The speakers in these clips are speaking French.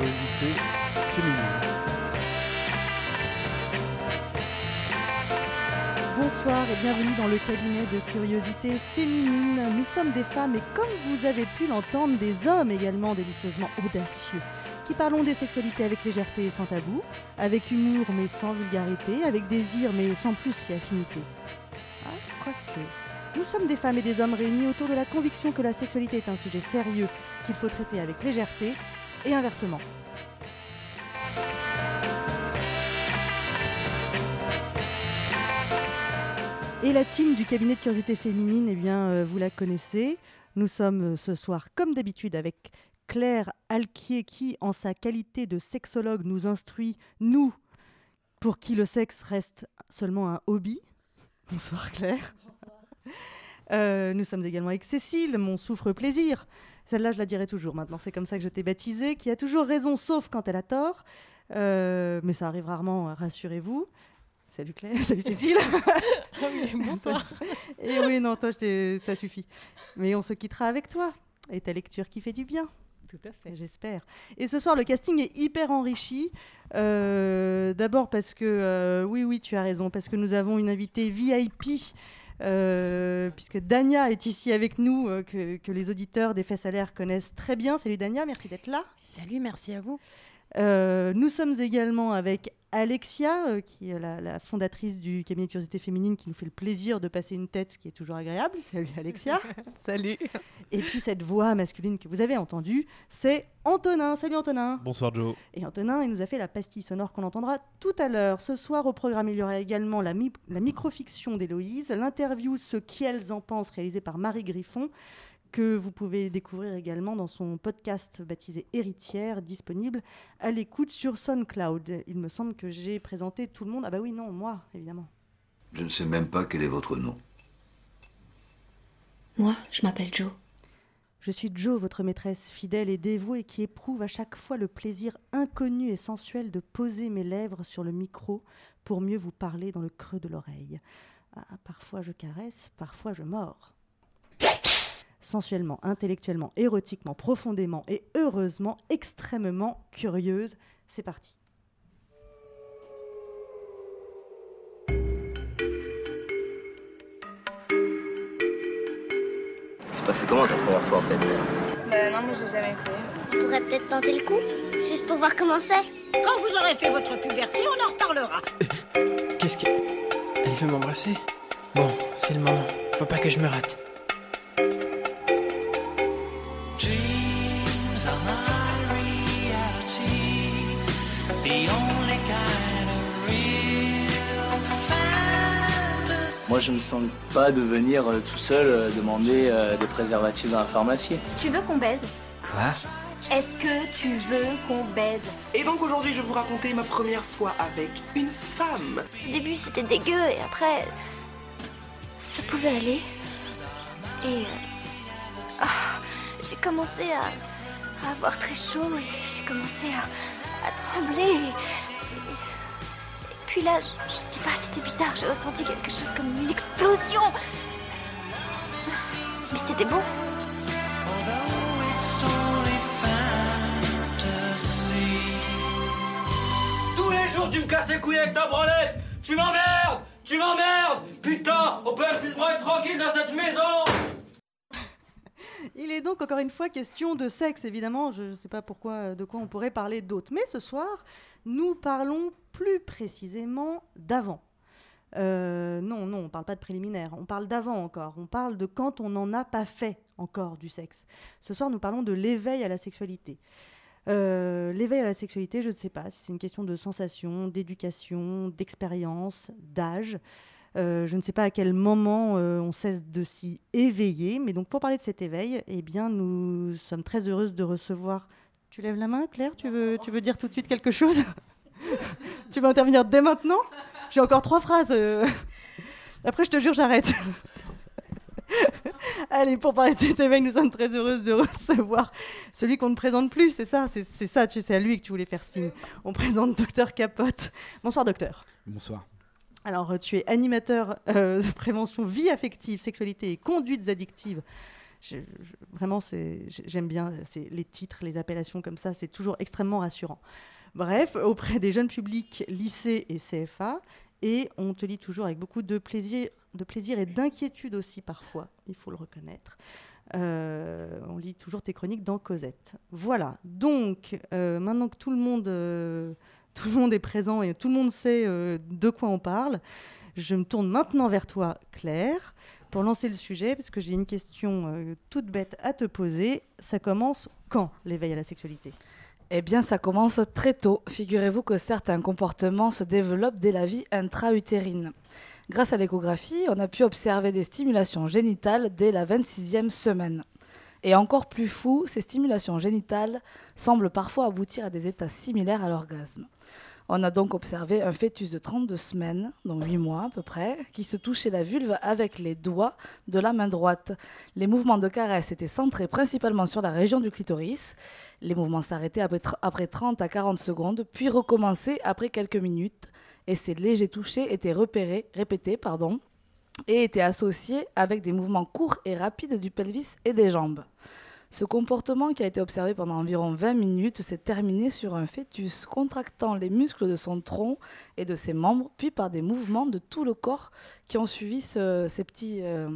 curiosité féminine. Bonsoir et bienvenue dans le cabinet de curiosité féminine. Nous sommes des femmes et comme vous avez pu l'entendre, des hommes également délicieusement audacieux, qui parlons des sexualités avec légèreté et sans tabou, avec humour mais sans vulgarité, avec désir mais sans plus si affinité. Ah, quoique. Nous sommes des femmes et des hommes réunis autour de la conviction que la sexualité est un sujet sérieux qu'il faut traiter avec légèreté et inversement. Et la team du cabinet de curiosité féminine, eh bien, euh, vous la connaissez. Nous sommes euh, ce soir, comme d'habitude, avec Claire Alquier, qui, en sa qualité de sexologue, nous instruit, nous, pour qui le sexe reste seulement un hobby. Bonsoir Claire. Euh, nous sommes également avec Cécile, mon souffre-plaisir. Celle-là, je la dirai toujours maintenant, c'est comme ça que je t'ai baptisée, qui a toujours raison, sauf quand elle a tort. Euh, mais ça arrive rarement, rassurez-vous. Salut Claire, salut Cécile. bonsoir. Et oui, non, toi, ça suffit. Mais on se quittera avec toi et ta lecture qui fait du bien. Tout à fait. J'espère. Et ce soir, le casting est hyper enrichi. Euh, D'abord parce que, euh, oui, oui, tu as raison, parce que nous avons une invitée VIP. Euh, puisque Dania est ici avec nous, euh, que, que les auditeurs des Faits Salaires connaissent très bien. Salut Dania, merci d'être là. Salut, merci à vous. Euh, nous sommes également avec Alexia, euh, qui est la, la fondatrice du cabinet de curiosité féminine, qui nous fait le plaisir de passer une tête, ce qui est toujours agréable. Salut Alexia. Salut. Et puis cette voix masculine que vous avez entendue, c'est Antonin. Salut Antonin. Bonsoir Joe. Et Antonin, il nous a fait la pastille sonore qu'on entendra tout à l'heure. Ce soir au programme, il y aura également la, mi- la microfiction d'Héloïse, l'interview Ce qu'elles en pensent, réalisée par Marie Griffon, que vous pouvez découvrir également dans son podcast baptisé Héritière, disponible à l'écoute sur SoundCloud. Il me semble que j'ai présenté tout le monde. Ah bah oui, non, moi, évidemment. Je ne sais même pas quel est votre nom. Moi, je m'appelle Joe. Je suis Joe, votre maîtresse fidèle et dévouée qui éprouve à chaque fois le plaisir inconnu et sensuel de poser mes lèvres sur le micro pour mieux vous parler dans le creux de l'oreille. Ah, parfois je caresse, parfois je mords. Sensuellement, intellectuellement, érotiquement, profondément et heureusement, extrêmement curieuse. C'est parti. C'est passé comment ta première fois en fait Bah non, moi j'ai jamais fait. On pourrait peut-être tenter le coup, juste pour voir comment c'est. Quand vous aurez fait votre puberté, on en reparlera. Qu'est-ce que. Elle veut m'embrasser? Bon, c'est le moment. Faut pas que je me rate. Moi je me sens pas de venir euh, tout seul euh, demander euh, des préservatifs dans la pharmacie. Tu veux qu'on baise? Quoi? Est-ce que tu veux qu'on baise? Et donc aujourd'hui, je vais vous raconter ma première fois avec une femme. Au début c'était dégueu et après. ça pouvait aller. Et. euh, ah, j'ai commencé à, à avoir très chaud et j'ai commencé à, à trembler. Et puis là, je, je sais pas, c'était bizarre, j'ai ressenti quelque chose comme une explosion. Mais c'était bon. Tous les jours, tu me casses les couilles avec ta branlette Tu m'emmerdes Tu m'emmerdes Putain, on peut même plus se branler tranquille dans cette maison Il est donc encore une fois question de sexe, évidemment. Je ne sais pas pourquoi, de quoi on pourrait parler d'autre. Mais ce soir, nous parlons plus précisément d'avant. Euh, non, non, on ne parle pas de préliminaire. On parle d'avant encore. On parle de quand on n'en a pas fait encore du sexe. Ce soir, nous parlons de l'éveil à la sexualité. Euh, l'éveil à la sexualité, je ne sais pas si c'est une question de sensation, d'éducation, d'expérience, d'âge. Euh, je ne sais pas à quel moment on cesse de s'y éveiller, mais donc pour parler de cet éveil, eh bien, nous sommes très heureuses de recevoir. Tu lèves la main, Claire? Tu veux, tu veux dire tout de suite quelque chose? Tu veux intervenir dès maintenant? J'ai encore trois phrases. euh. Après, je te jure, j'arrête. Allez, pour parler de cet éveil, nous sommes très heureuses de recevoir celui qu'on ne présente plus, c'est ça, c'est ça, tu sais, à lui que tu voulais faire signe. On présente Docteur Capote. Bonsoir, docteur. Bonsoir. Alors, tu es animateur euh, de prévention vie affective, sexualité et conduites addictives je- je- vraiment, j'aime bien les titres, les appellations comme ça, c'est toujours extrêmement rassurant. Bref, auprès des jeunes publics, lycée et CFA, et on te lit toujours avec beaucoup de plaisir, et d'inquiétude aussi parfois, il faut le reconnaître. Euh, on lit toujours tes chroniques dans Cosette. Voilà. Donc, euh, maintenant que tout le monde, euh, tout le monde est présent et tout le monde sait de quoi on parle, je me tourne maintenant vers toi, Claire, pour lancer le sujet, parce que j'ai une question toute bête à te poser. Ça commence quand l'éveil à la sexualité? Eh bien, ça commence très tôt. Figurez-vous que certains comportements se développent dès la vie intra-utérine. Grâce à l'échographie, on a pu observer des stimulations génitales dès la 26e semaine. Et encore plus fou, ces stimulations génitales semblent parfois aboutir à des états similaires à l'orgasme. On a donc observé un fœtus de 32 semaines, donc 8 mois à peu près, qui se touchait la vulve avec les doigts de la main droite. Les mouvements de caresse étaient centrés principalement sur la région du clitoris. Les mouvements s'arrêtaient après, tr- après 30 à 40 secondes, puis recommençaient après quelques minutes. Et ces légers touchés étaient repérés, répétés pardon, et étaient associés avec des mouvements courts et rapides du pelvis et des jambes. Ce comportement qui a été observé pendant environ 20 minutes s'est terminé sur un fœtus contractant les muscles de son tronc et de ses membres, puis par des mouvements de tout le corps qui ont suivi ce- ces petits euh,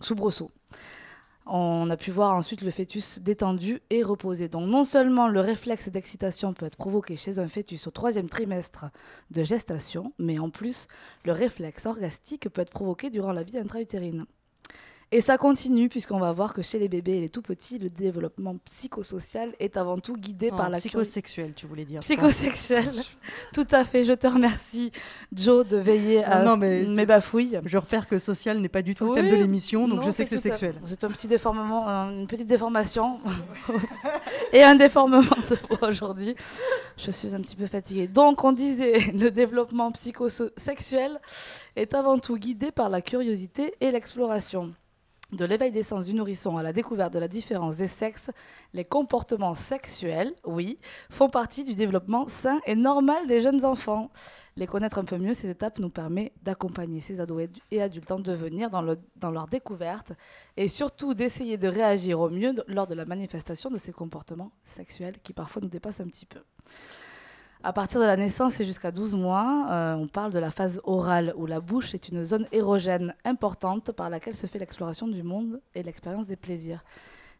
soubresauts. On a pu voir ensuite le fœtus détendu et reposé. Donc non seulement le réflexe d'excitation peut être provoqué chez un fœtus au troisième trimestre de gestation, mais en plus le réflexe orgastique peut être provoqué durant la vie intra-utérine. Et ça continue puisqu'on va voir que chez les bébés et les tout petits, le développement psychosocial est avant tout guidé Non, par la curiosité. psychosexuel, tu voulais dire. Psychosexuel. Tout à fait. Je te remercie, Joe, de veiller à Non, mais mes bafouilles. Je repère que social n'est pas du tout le thème de l'émission, donc non, je sais que c'est sexuel. C'est un petit déformement, une petite déformation et un déformement aujourd'hui. Je suis un petit peu fatiguée. Donc, on disait, le développement psychosexuel est avant tout guidé par la curiosité et l'exploration. De l'éveil des sens du nourrisson à la découverte de la différence des sexes, les comportements sexuels, oui, font partie du développement sain et normal des jeunes enfants. Les connaître un peu mieux, ces étapes nous permettent d'accompagner ces ados et- adultes en devenir dans, dans leur découverte et surtout d'essayer de réagir au mieux lors de la manifestation de ces comportements sexuels qui parfois nous dépassent un petit peu. À partir de la naissance et jusqu'à 12 mois, euh, on parle de la phase orale où la bouche est une zone érogène importante par laquelle se fait l'exploration du monde et l'expérience des plaisirs.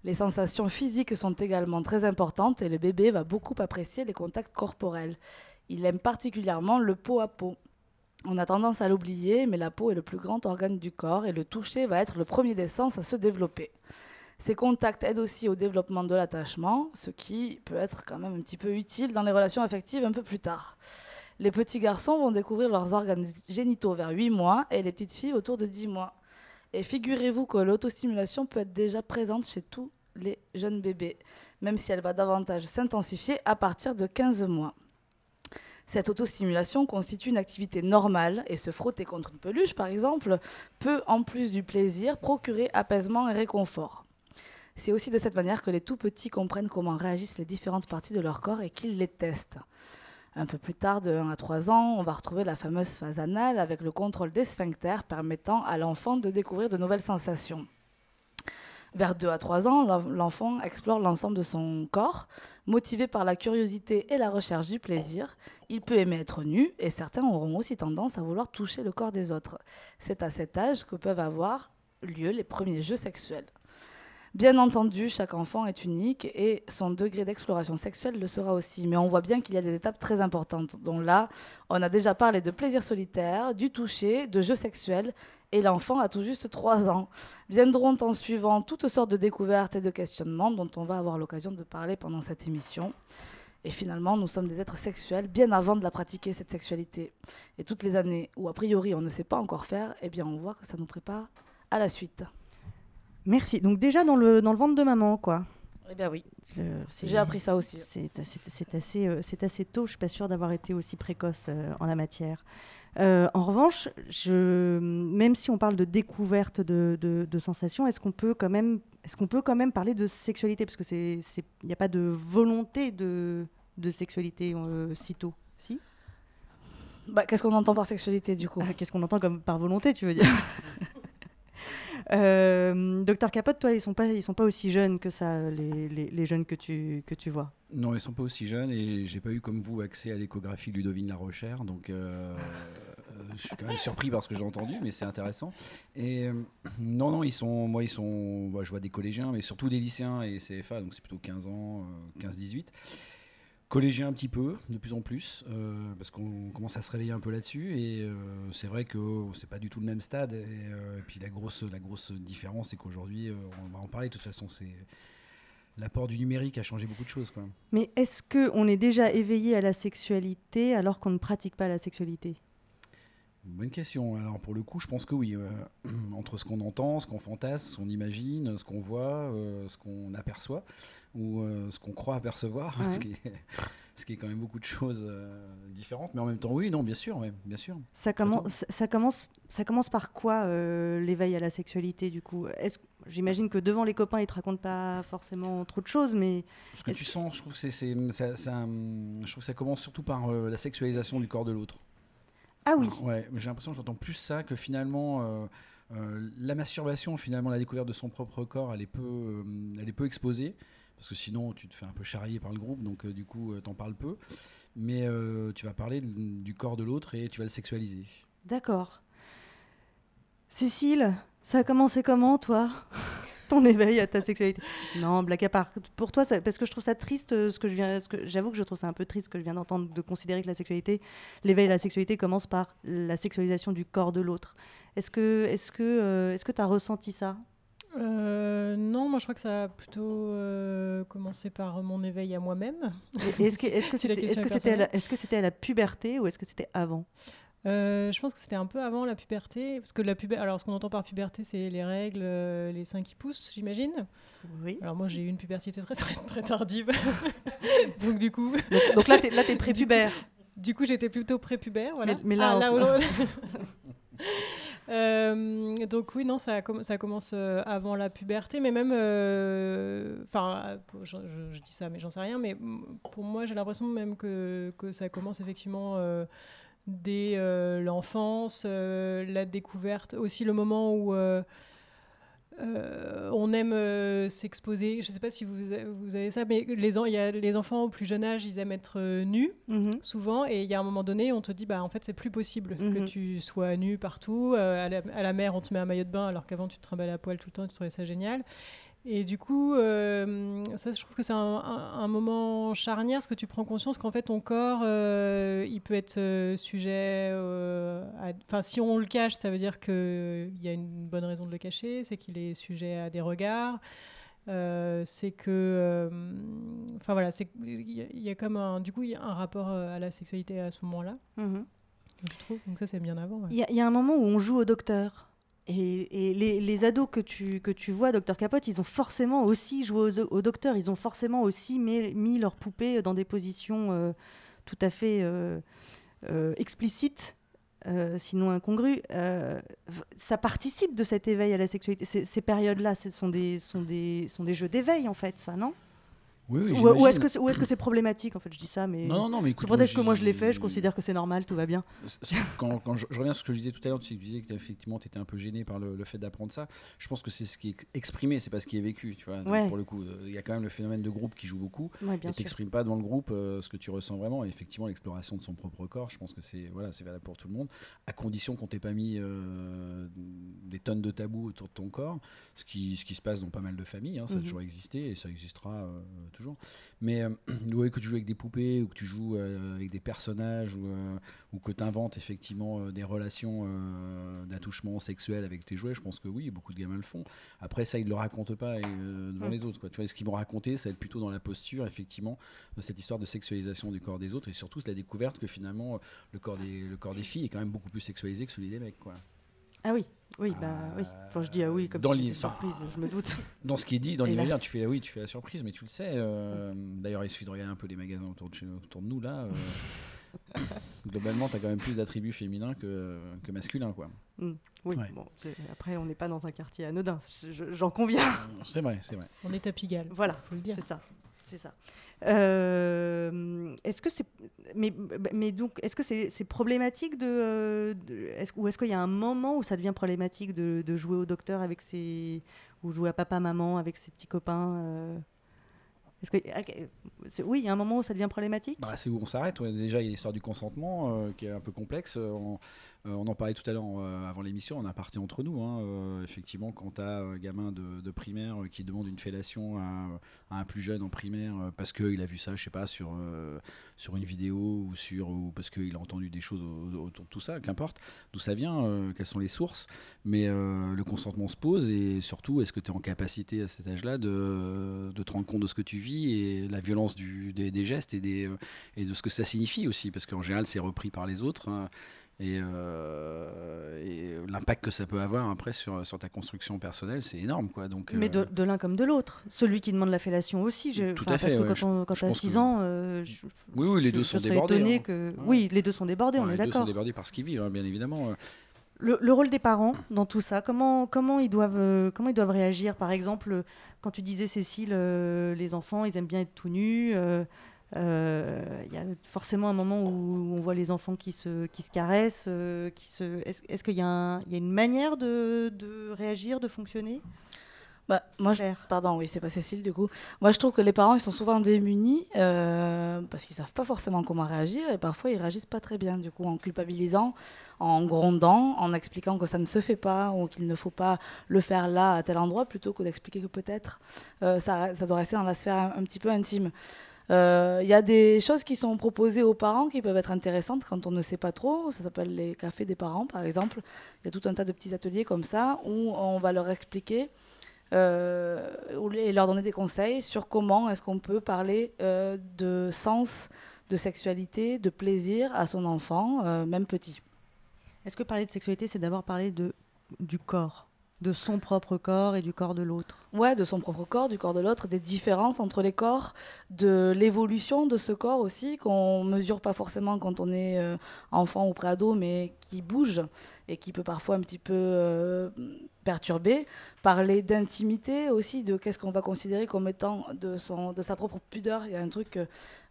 Les sensations physiques sont également très importantes et le bébé va beaucoup apprécier les contacts corporels. Il aime particulièrement le pot à pot. On a tendance à l'oublier, mais la peau est le plus grand organe du corps et le toucher va être le premier des sens à se développer. Ces contacts aident aussi au développement de l'attachement, ce qui peut être quand même un petit peu utile dans les relations affectives un peu plus tard. Les petits garçons vont découvrir leurs organes génitaux vers 8 mois et les petites filles autour de 10 mois. Et figurez-vous que l'autostimulation peut être déjà présente chez tous les jeunes bébés, même si elle va davantage s'intensifier à partir de 15 mois. Cette autostimulation constitue une activité normale et se frotter contre une peluche, par exemple, peut, en plus du plaisir, procurer apaisement et réconfort. C'est aussi de cette manière que les tout petits comprennent comment réagissent les différentes parties de leur corps et qu'ils les testent. Un peu plus tard, de 1 à 3 ans, on va retrouver la fameuse phase anale avec le contrôle des sphincters permettant à l'enfant de découvrir de nouvelles sensations. Vers 2 à 3 ans, l'en- l'enfant explore l'ensemble de son corps. Motivé par la curiosité et la recherche du plaisir, il peut aimer être nu et certains auront aussi tendance à vouloir toucher le corps des autres. C'est à cet âge que peuvent avoir lieu les premiers jeux sexuels. Bien entendu, chaque enfant est unique et son degré d'exploration sexuelle le sera aussi. Mais on voit bien qu'il y a des étapes très importantes. Donc là, on a déjà parlé de plaisir solitaire, du toucher, de jeux sexuels, et l'enfant a tout juste 3 ans. Viendront en suivant toutes sortes de découvertes et de questionnements dont on va avoir l'occasion de parler pendant cette émission. Et finalement, nous sommes des êtres sexuels bien avant de la pratiquer, cette sexualité. Et toutes les années où, a priori, on ne sait pas encore faire, eh bien, on voit que ça nous prépare à la suite. Merci. Donc déjà dans le, dans le ventre de maman, quoi. Eh bien oui. Euh, J'ai appris ça aussi. C'est assez, euh, assez tôt. Je suis pas sûre d'avoir été aussi précoce euh, en la matière. Euh, en revanche, je, même si on parle de découverte de, de- de sensations, est-ce qu'on peut quand même, est-ce qu'on peut quand même parler de sexualité? Parce que c'est, c'est- il n'y a pas de volonté de, de sexualité si tôt, si? Bah, Qu'est-ce qu'on entend par sexualité du coup? Qu'est-ce qu'on entend comme par volonté, tu veux dire? Euh, Docteur Capote, toi, ils sont sont pas aussi jeunes que ça, les, les, jeunes que tu, que tu vois. Non, ils sont pas aussi jeunes et j'ai pas eu comme vous accès à l'échographie Ludovine La Rochère, donc euh, je suis quand même surpris par ce que j'ai entendu, mais c'est intéressant. Et euh, non, non, ils sont, moi, ils sont, bah, je vois des collégiens, mais surtout des lycéens et CFA, donc c'est plutôt 15 ans, 15-18. Collégiens un petit peu, de plus en plus, euh, parce qu'on commence à se réveiller un peu là-dessus. Et euh, c'est vrai que c'est pas du tout le même stade. Et, euh, et puis la grosse, la grosse différence, c'est qu'aujourd'hui, on va en parler. De toute façon, c'est l'apport du numérique a changé beaucoup de choses. Quoi. Mais est-ce qu'on est déjà éveillé à la sexualité alors qu'on ne pratique pas la sexualité? Bonne question. Alors pour le coup, je pense que oui. Entre ce qu'on entend, ce qu'on fantasme, ce qu'on imagine, ce qu'on voit, ce qu'on aperçoit, ou euh, ce qu'on croit apercevoir, Ouais. ce, qui est, ce qui est quand même beaucoup de choses euh, différentes. Mais en même temps, oui, non, bien sûr, ouais, bien sûr. ça commence, ça, commence, ça commence par quoi euh, l'éveil à la sexualité du coup? J'imagine que devant les copains, ils te racontent pas forcément trop de choses, mais Ce que tu sens, je trouve que c'est, c'est- ça, ça, hum, je trouve que ça commence surtout par la sexualisation du corps de l'autre. Ah oui. Ouais, j'ai l'impression que j'entends plus ça que finalement euh, euh, la masturbation, finalement la découverte de son propre corps, elle est peu, euh, elle est peu exposée parce que sinon tu te fais un peu charrier par le groupe, donc euh, du coup euh, t'en parles peu. Mais euh, tu vas parler du corps de l'autre et tu vas le sexualiser. D'accord. Cécile, ça a commencé comment, toi Ton éveil à ta sexualité? Non, blague à part. Pour toi, parce que je trouve ça triste, ce que je viens, ce que j'avoue que je trouve ça un peu triste que je viens d'entendre, de considérer que la sexualité, l'éveil à la sexualité commence par la sexualisation du corps de l'autre. Est-ce que, est-ce que, est-ce que tu as ressenti ça? Euh, non, moi je crois que ça a plutôt euh, commencé par mon éveil à moi-même. Est-ce que, c'était, est à la, à puberté ou est-ce que c'était avant? Euh, je pense que c'était un peu avant la puberté, parce que la alors ce qu'on entend par puberté, c'est les règles, euh, les seins qui poussent, j'imagine. Oui. Alors moi j'ai eu une puberté très très, très tardive, donc du coup. Donc, donc là, t'es, là, t'es prépubère. Du coup, j'étais plutôt prépubère, voilà. Mais- mais là, Ah, en là Euh, donc oui, non, ça, commence euh, avant la puberté, mais même, euh, enfin, je, je- dis ça, mais j'en sais rien, mais pour moi, j'ai l'impression même que, que ça commence effectivement dès l'enfance, la découverte, aussi le moment où euh, on aime euh, s'exposer. Je ne sais pas si vous, avez ça, mais les, en- y a les enfants au plus jeune âge, ils aiment être euh, nus Mhm. souvent, et il y a un moment donné, on te dit, bah en fait, c'est plus possible que Mhm. tu sois nu partout. À, la, à la mer, on te met un maillot de bain, alors qu'avant, tu te trimballais à poil tout le temps, tu trouvais ça génial. Et du coup, euh, ça, je trouve que c'est un, un- un moment charnière, parce que tu prends conscience qu'en fait, ton corps, euh, il peut être euh, sujet. à- Enfin, si on le cache, ça veut dire qu'il y a une bonne raison de le cacher, c'est qu'il est sujet à des regards. Euh, c'est que, enfin voilà, c'est il y, a- il y a comme un, du coup, il y a un rapport à la sexualité à ce moment-là. Mhm. Je trouve. Donc ça, c'est bien avant. ouais. Y, il y a un moment où on joue au docteur. Et, les, les ados que tu, que tu vois, Docteur Capote, ils ont forcément aussi joué au, au docteur. Ils ont forcément aussi mis, mis leur poupée dans des positions euh, tout à fait euh, euh, explicites, sinon incongrues. Ça participe de cet éveil à la sexualité. Ces, ces périodes-là, ce sont des, sont, des, sont des jeux d'éveil, en fait, ça, non? Oui, oui, ou, est-ce que c'est problématique en fait je dis ça mais Non, non, non, mais écoute, que moi, je l'ai fait je considère que c'est normal tout va bien quand, quand je, je reviens à ce que je disais tout à l'heure, tu sais, tu disais que effectivement tu étais un peu gêné par le, le fait d'apprendre ça. Je pense que c'est ce qui est exprimé, c'est pas ce qui est vécu. Tu vois Donc, Ouais. Pour le coup, euh, il y a quand même le phénomène de groupe qui joue beaucoup. Ouais, bien et t'exprimes pas devant le groupe euh, ce que tu ressens vraiment. Et effectivement, l'exploration de son propre corps, je pense que c'est voilà, c'est valable pour tout le monde, à condition qu'on t'ait pas mis euh, des tonnes de tabous autour de ton corps, ce qui, ce qui se passe dans pas mal de familles. hein, ça a Mhm. toujours existé et ça existera euh, toujours. Mais euh, ouais, que tu joues avec des poupées ou que tu joues euh, avec des personnages ou, euh, ou que tu inventes effectivement euh, des relations d'attouchement sexuel avec tes jouets, je pense que oui, beaucoup de gamins le font. Après, ça, ils ne le racontent pas devant Mm. les autres. Quoi. Tu vois, ce qu'ils vont raconter, ça va être plutôt dans la posture, effectivement, cette histoire de sexualisation du corps des autres et surtout la découverte que finalement, le corps des, le corps des filles est quand même beaucoup plus sexualisé que celui des mecs. Quoi. Ah oui oui bah oui enfin je dis ah oui comme dans si enfin, surprise je me doute Dans ce qui est dit, dans l'imaginaire, tu fais ah oui, tu fais la surprise, mais tu le sais. euh, D'ailleurs, il suffit de regarder un peu les magasins autour de, chez, autour de nous là. euh, globalement, tu as quand même plus d'attributs féminins que, que masculins, quoi. Mm. oui Ouais. bon c'est- après on n'est pas dans un quartier anodin je- je- j'en conviens C'est vrai, c'est vrai. On est à Pigalle. voilà faut le dire. c'est ça C'est ça. Euh, est-ce que c'est mais, donc est-ce que c'est problématique de, ou est-ce qu'il y a un moment où ça devient problématique de, jouer au docteur avec ses ou jouer à papa maman avec ses petits copains euh, est-ce que oui il y a un moment où ça devient problématique? Bah, c'est où on s'arrête. Déjà, il y a l'histoire du consentement euh, qui est un peu complexe. On en parlait tout à l'heure euh, avant l'émission, on a parti entre nous. hein. Euh, effectivement, quand tu as un gamin de, primaire euh, qui demande une fellation à, un plus jeune en primaire euh, parce qu'il a vu ça, je sais pas, sur, euh, sur une vidéo ou, sur, parce qu'il a entendu des choses au- autour de tout ça, qu'importe d'où ça vient, euh, quelles sont les sources. Mais euh, le consentement se pose et surtout, est-ce que tu es en capacité à cet âge-là de, de te rendre compte de ce que tu vis et la violence des, gestes et, euh, de ce que ça signifie aussi Parce qu'en général, c'est repris par les autres. Et, euh, et l'impact que ça peut avoir après sur, sur ta construction personnelle, c'est énorme. Quoi. Donc, mais euh, de, de l'un comme de l'autre celui qui demande la fellation aussi je, Tout à fait, parce que quand, on, tu as pense 6 que- ans euh, je- Oui, oui, les je- deux sont débordés, hein. que Ouais. oui les deux sont débordés on est les deux sont d'accord débordés par ce qu'ils vivent, hein, bien évidemment. Le, le rôle des parents dans tout ça, comment, comment, ils doivent, euh, comment ils doivent réagir? Par exemple, quand tu disais, Cécile, euh, les enfants, ils aiment bien être tout nus. euh, Il y a forcément un moment où on voit les enfants qui se, qui se caressent. euh, qui se... Est-ce qu'il y, a y une manière de, de réagir, de fonctionner? Bah, moi, je- pardon, oui, c'est pas Cécile du coup. Moi, je trouve que les parents, ils sont souvent démunis euh, parce qu'ils savent pas forcément comment réagir et parfois ils réagissent pas très bien, du coup, en culpabilisant, en grondant, en expliquant que ça ne se fait pas ou qu'il ne faut pas le faire là, à tel endroit, plutôt que d'expliquer que peut-être euh, ça, ça doit rester dans la sphère un, un petit peu intime. Euh, Il y a des choses qui sont proposées aux parents qui peuvent être intéressantes quand on ne sait pas trop. Ça s'appelle les cafés des parents, par exemple. Il y a tout un tas de petits ateliers comme ça où on va leur expliquer euh, et leur donner des conseils sur comment est-ce qu'on peut parler euh, de sens, de sexualité, de plaisir à son enfant, euh, même petit. Est-ce que parler de sexualité, c'est d'abord parler de, du corps, de son propre corps et du corps de l'autre Ouais, de son propre corps, du corps de l'autre, des différences entre les corps, de l'évolution de ce corps aussi, qu'on mesure pas forcément quand on est euh, enfant ou préado, mais qui bouge et qui peut parfois un petit peu euh, perturber. Parler d'intimité aussi, de qu'est-ce qu'on va considérer comme étant de, son, de sa propre pudeur. Il y a un truc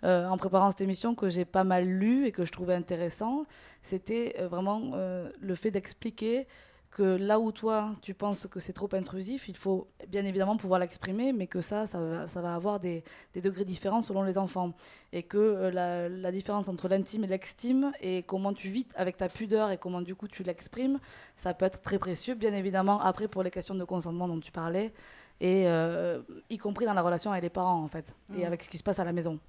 euh, en préparant cette émission que j'ai pas mal lu et que je trouvais intéressant, c'était vraiment le fait d'expliquer que là où toi tu penses que c'est trop intrusif, il faut bien évidemment pouvoir l'exprimer, mais que ça, ça va, ça va avoir des, des degrés différents selon les enfants. Et que euh, la, la différence entre l'intime et l'extime, et comment tu vis avec ta pudeur et comment du coup tu l'exprimes, ça peut être très précieux, bien évidemment, après pour les questions de consentement dont tu parlais, et euh, y compris dans la relation avec les parents en fait, et Mm. avec ce qui se passe à la maison.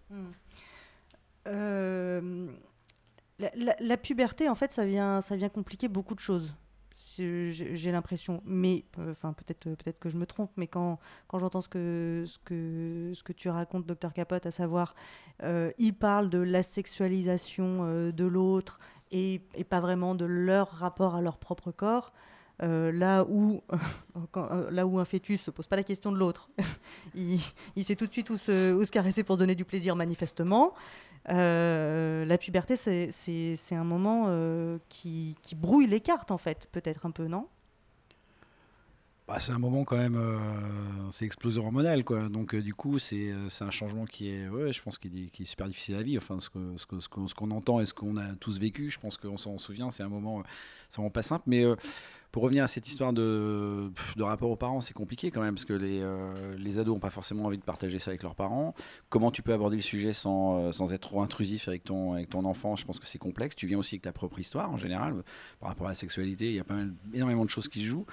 Euh, la, la- la puberté, en fait, ça vient, ça vient compliquer beaucoup de choses. J'ai l'impression, mais euh, enfin peut-être, euh, peut-être que je me trompe, mais quand, quand j'entends ce que, ce que, ce que tu racontes, docteur Capote, à savoir, euh, il parle de la sexualisation euh, de l'autre et, et pas vraiment de leur rapport à leur propre corps. là où là où un fœtus se pose pas la question de l'autre, il, il sait tout de suite où se, où se caresser pour se donner du plaisir manifestement. Euh, la puberté, c'est- un moment euh, qui, brouille les cartes, en fait, peut-être un peu, non? Bah, c'est un moment quand même, euh, c'est explosion hormonale quoi. Donc du coup c'est un changement qui est, ouais, je pense qui est, super difficile à vivre. Enfin ce ce que- ce qu'on qu'on entend et ce qu'on a tous vécu, je pense qu'on s'en souvient. C'est un moment, c'est vraiment pas simple. Mais pour revenir à cette histoire de, rapport aux parents, c'est compliqué quand même parce que les euh, les ados ont pas forcément envie de partager ça avec leurs parents. Comment tu peux aborder le sujet sans euh, sans être trop intrusif avec ton avec ton enfant? Je pense que c'est complexe. Tu viens aussi avec ta propre histoire en général par rapport à la sexualité. Il y a pas mal, énormément de choses qui se jouent.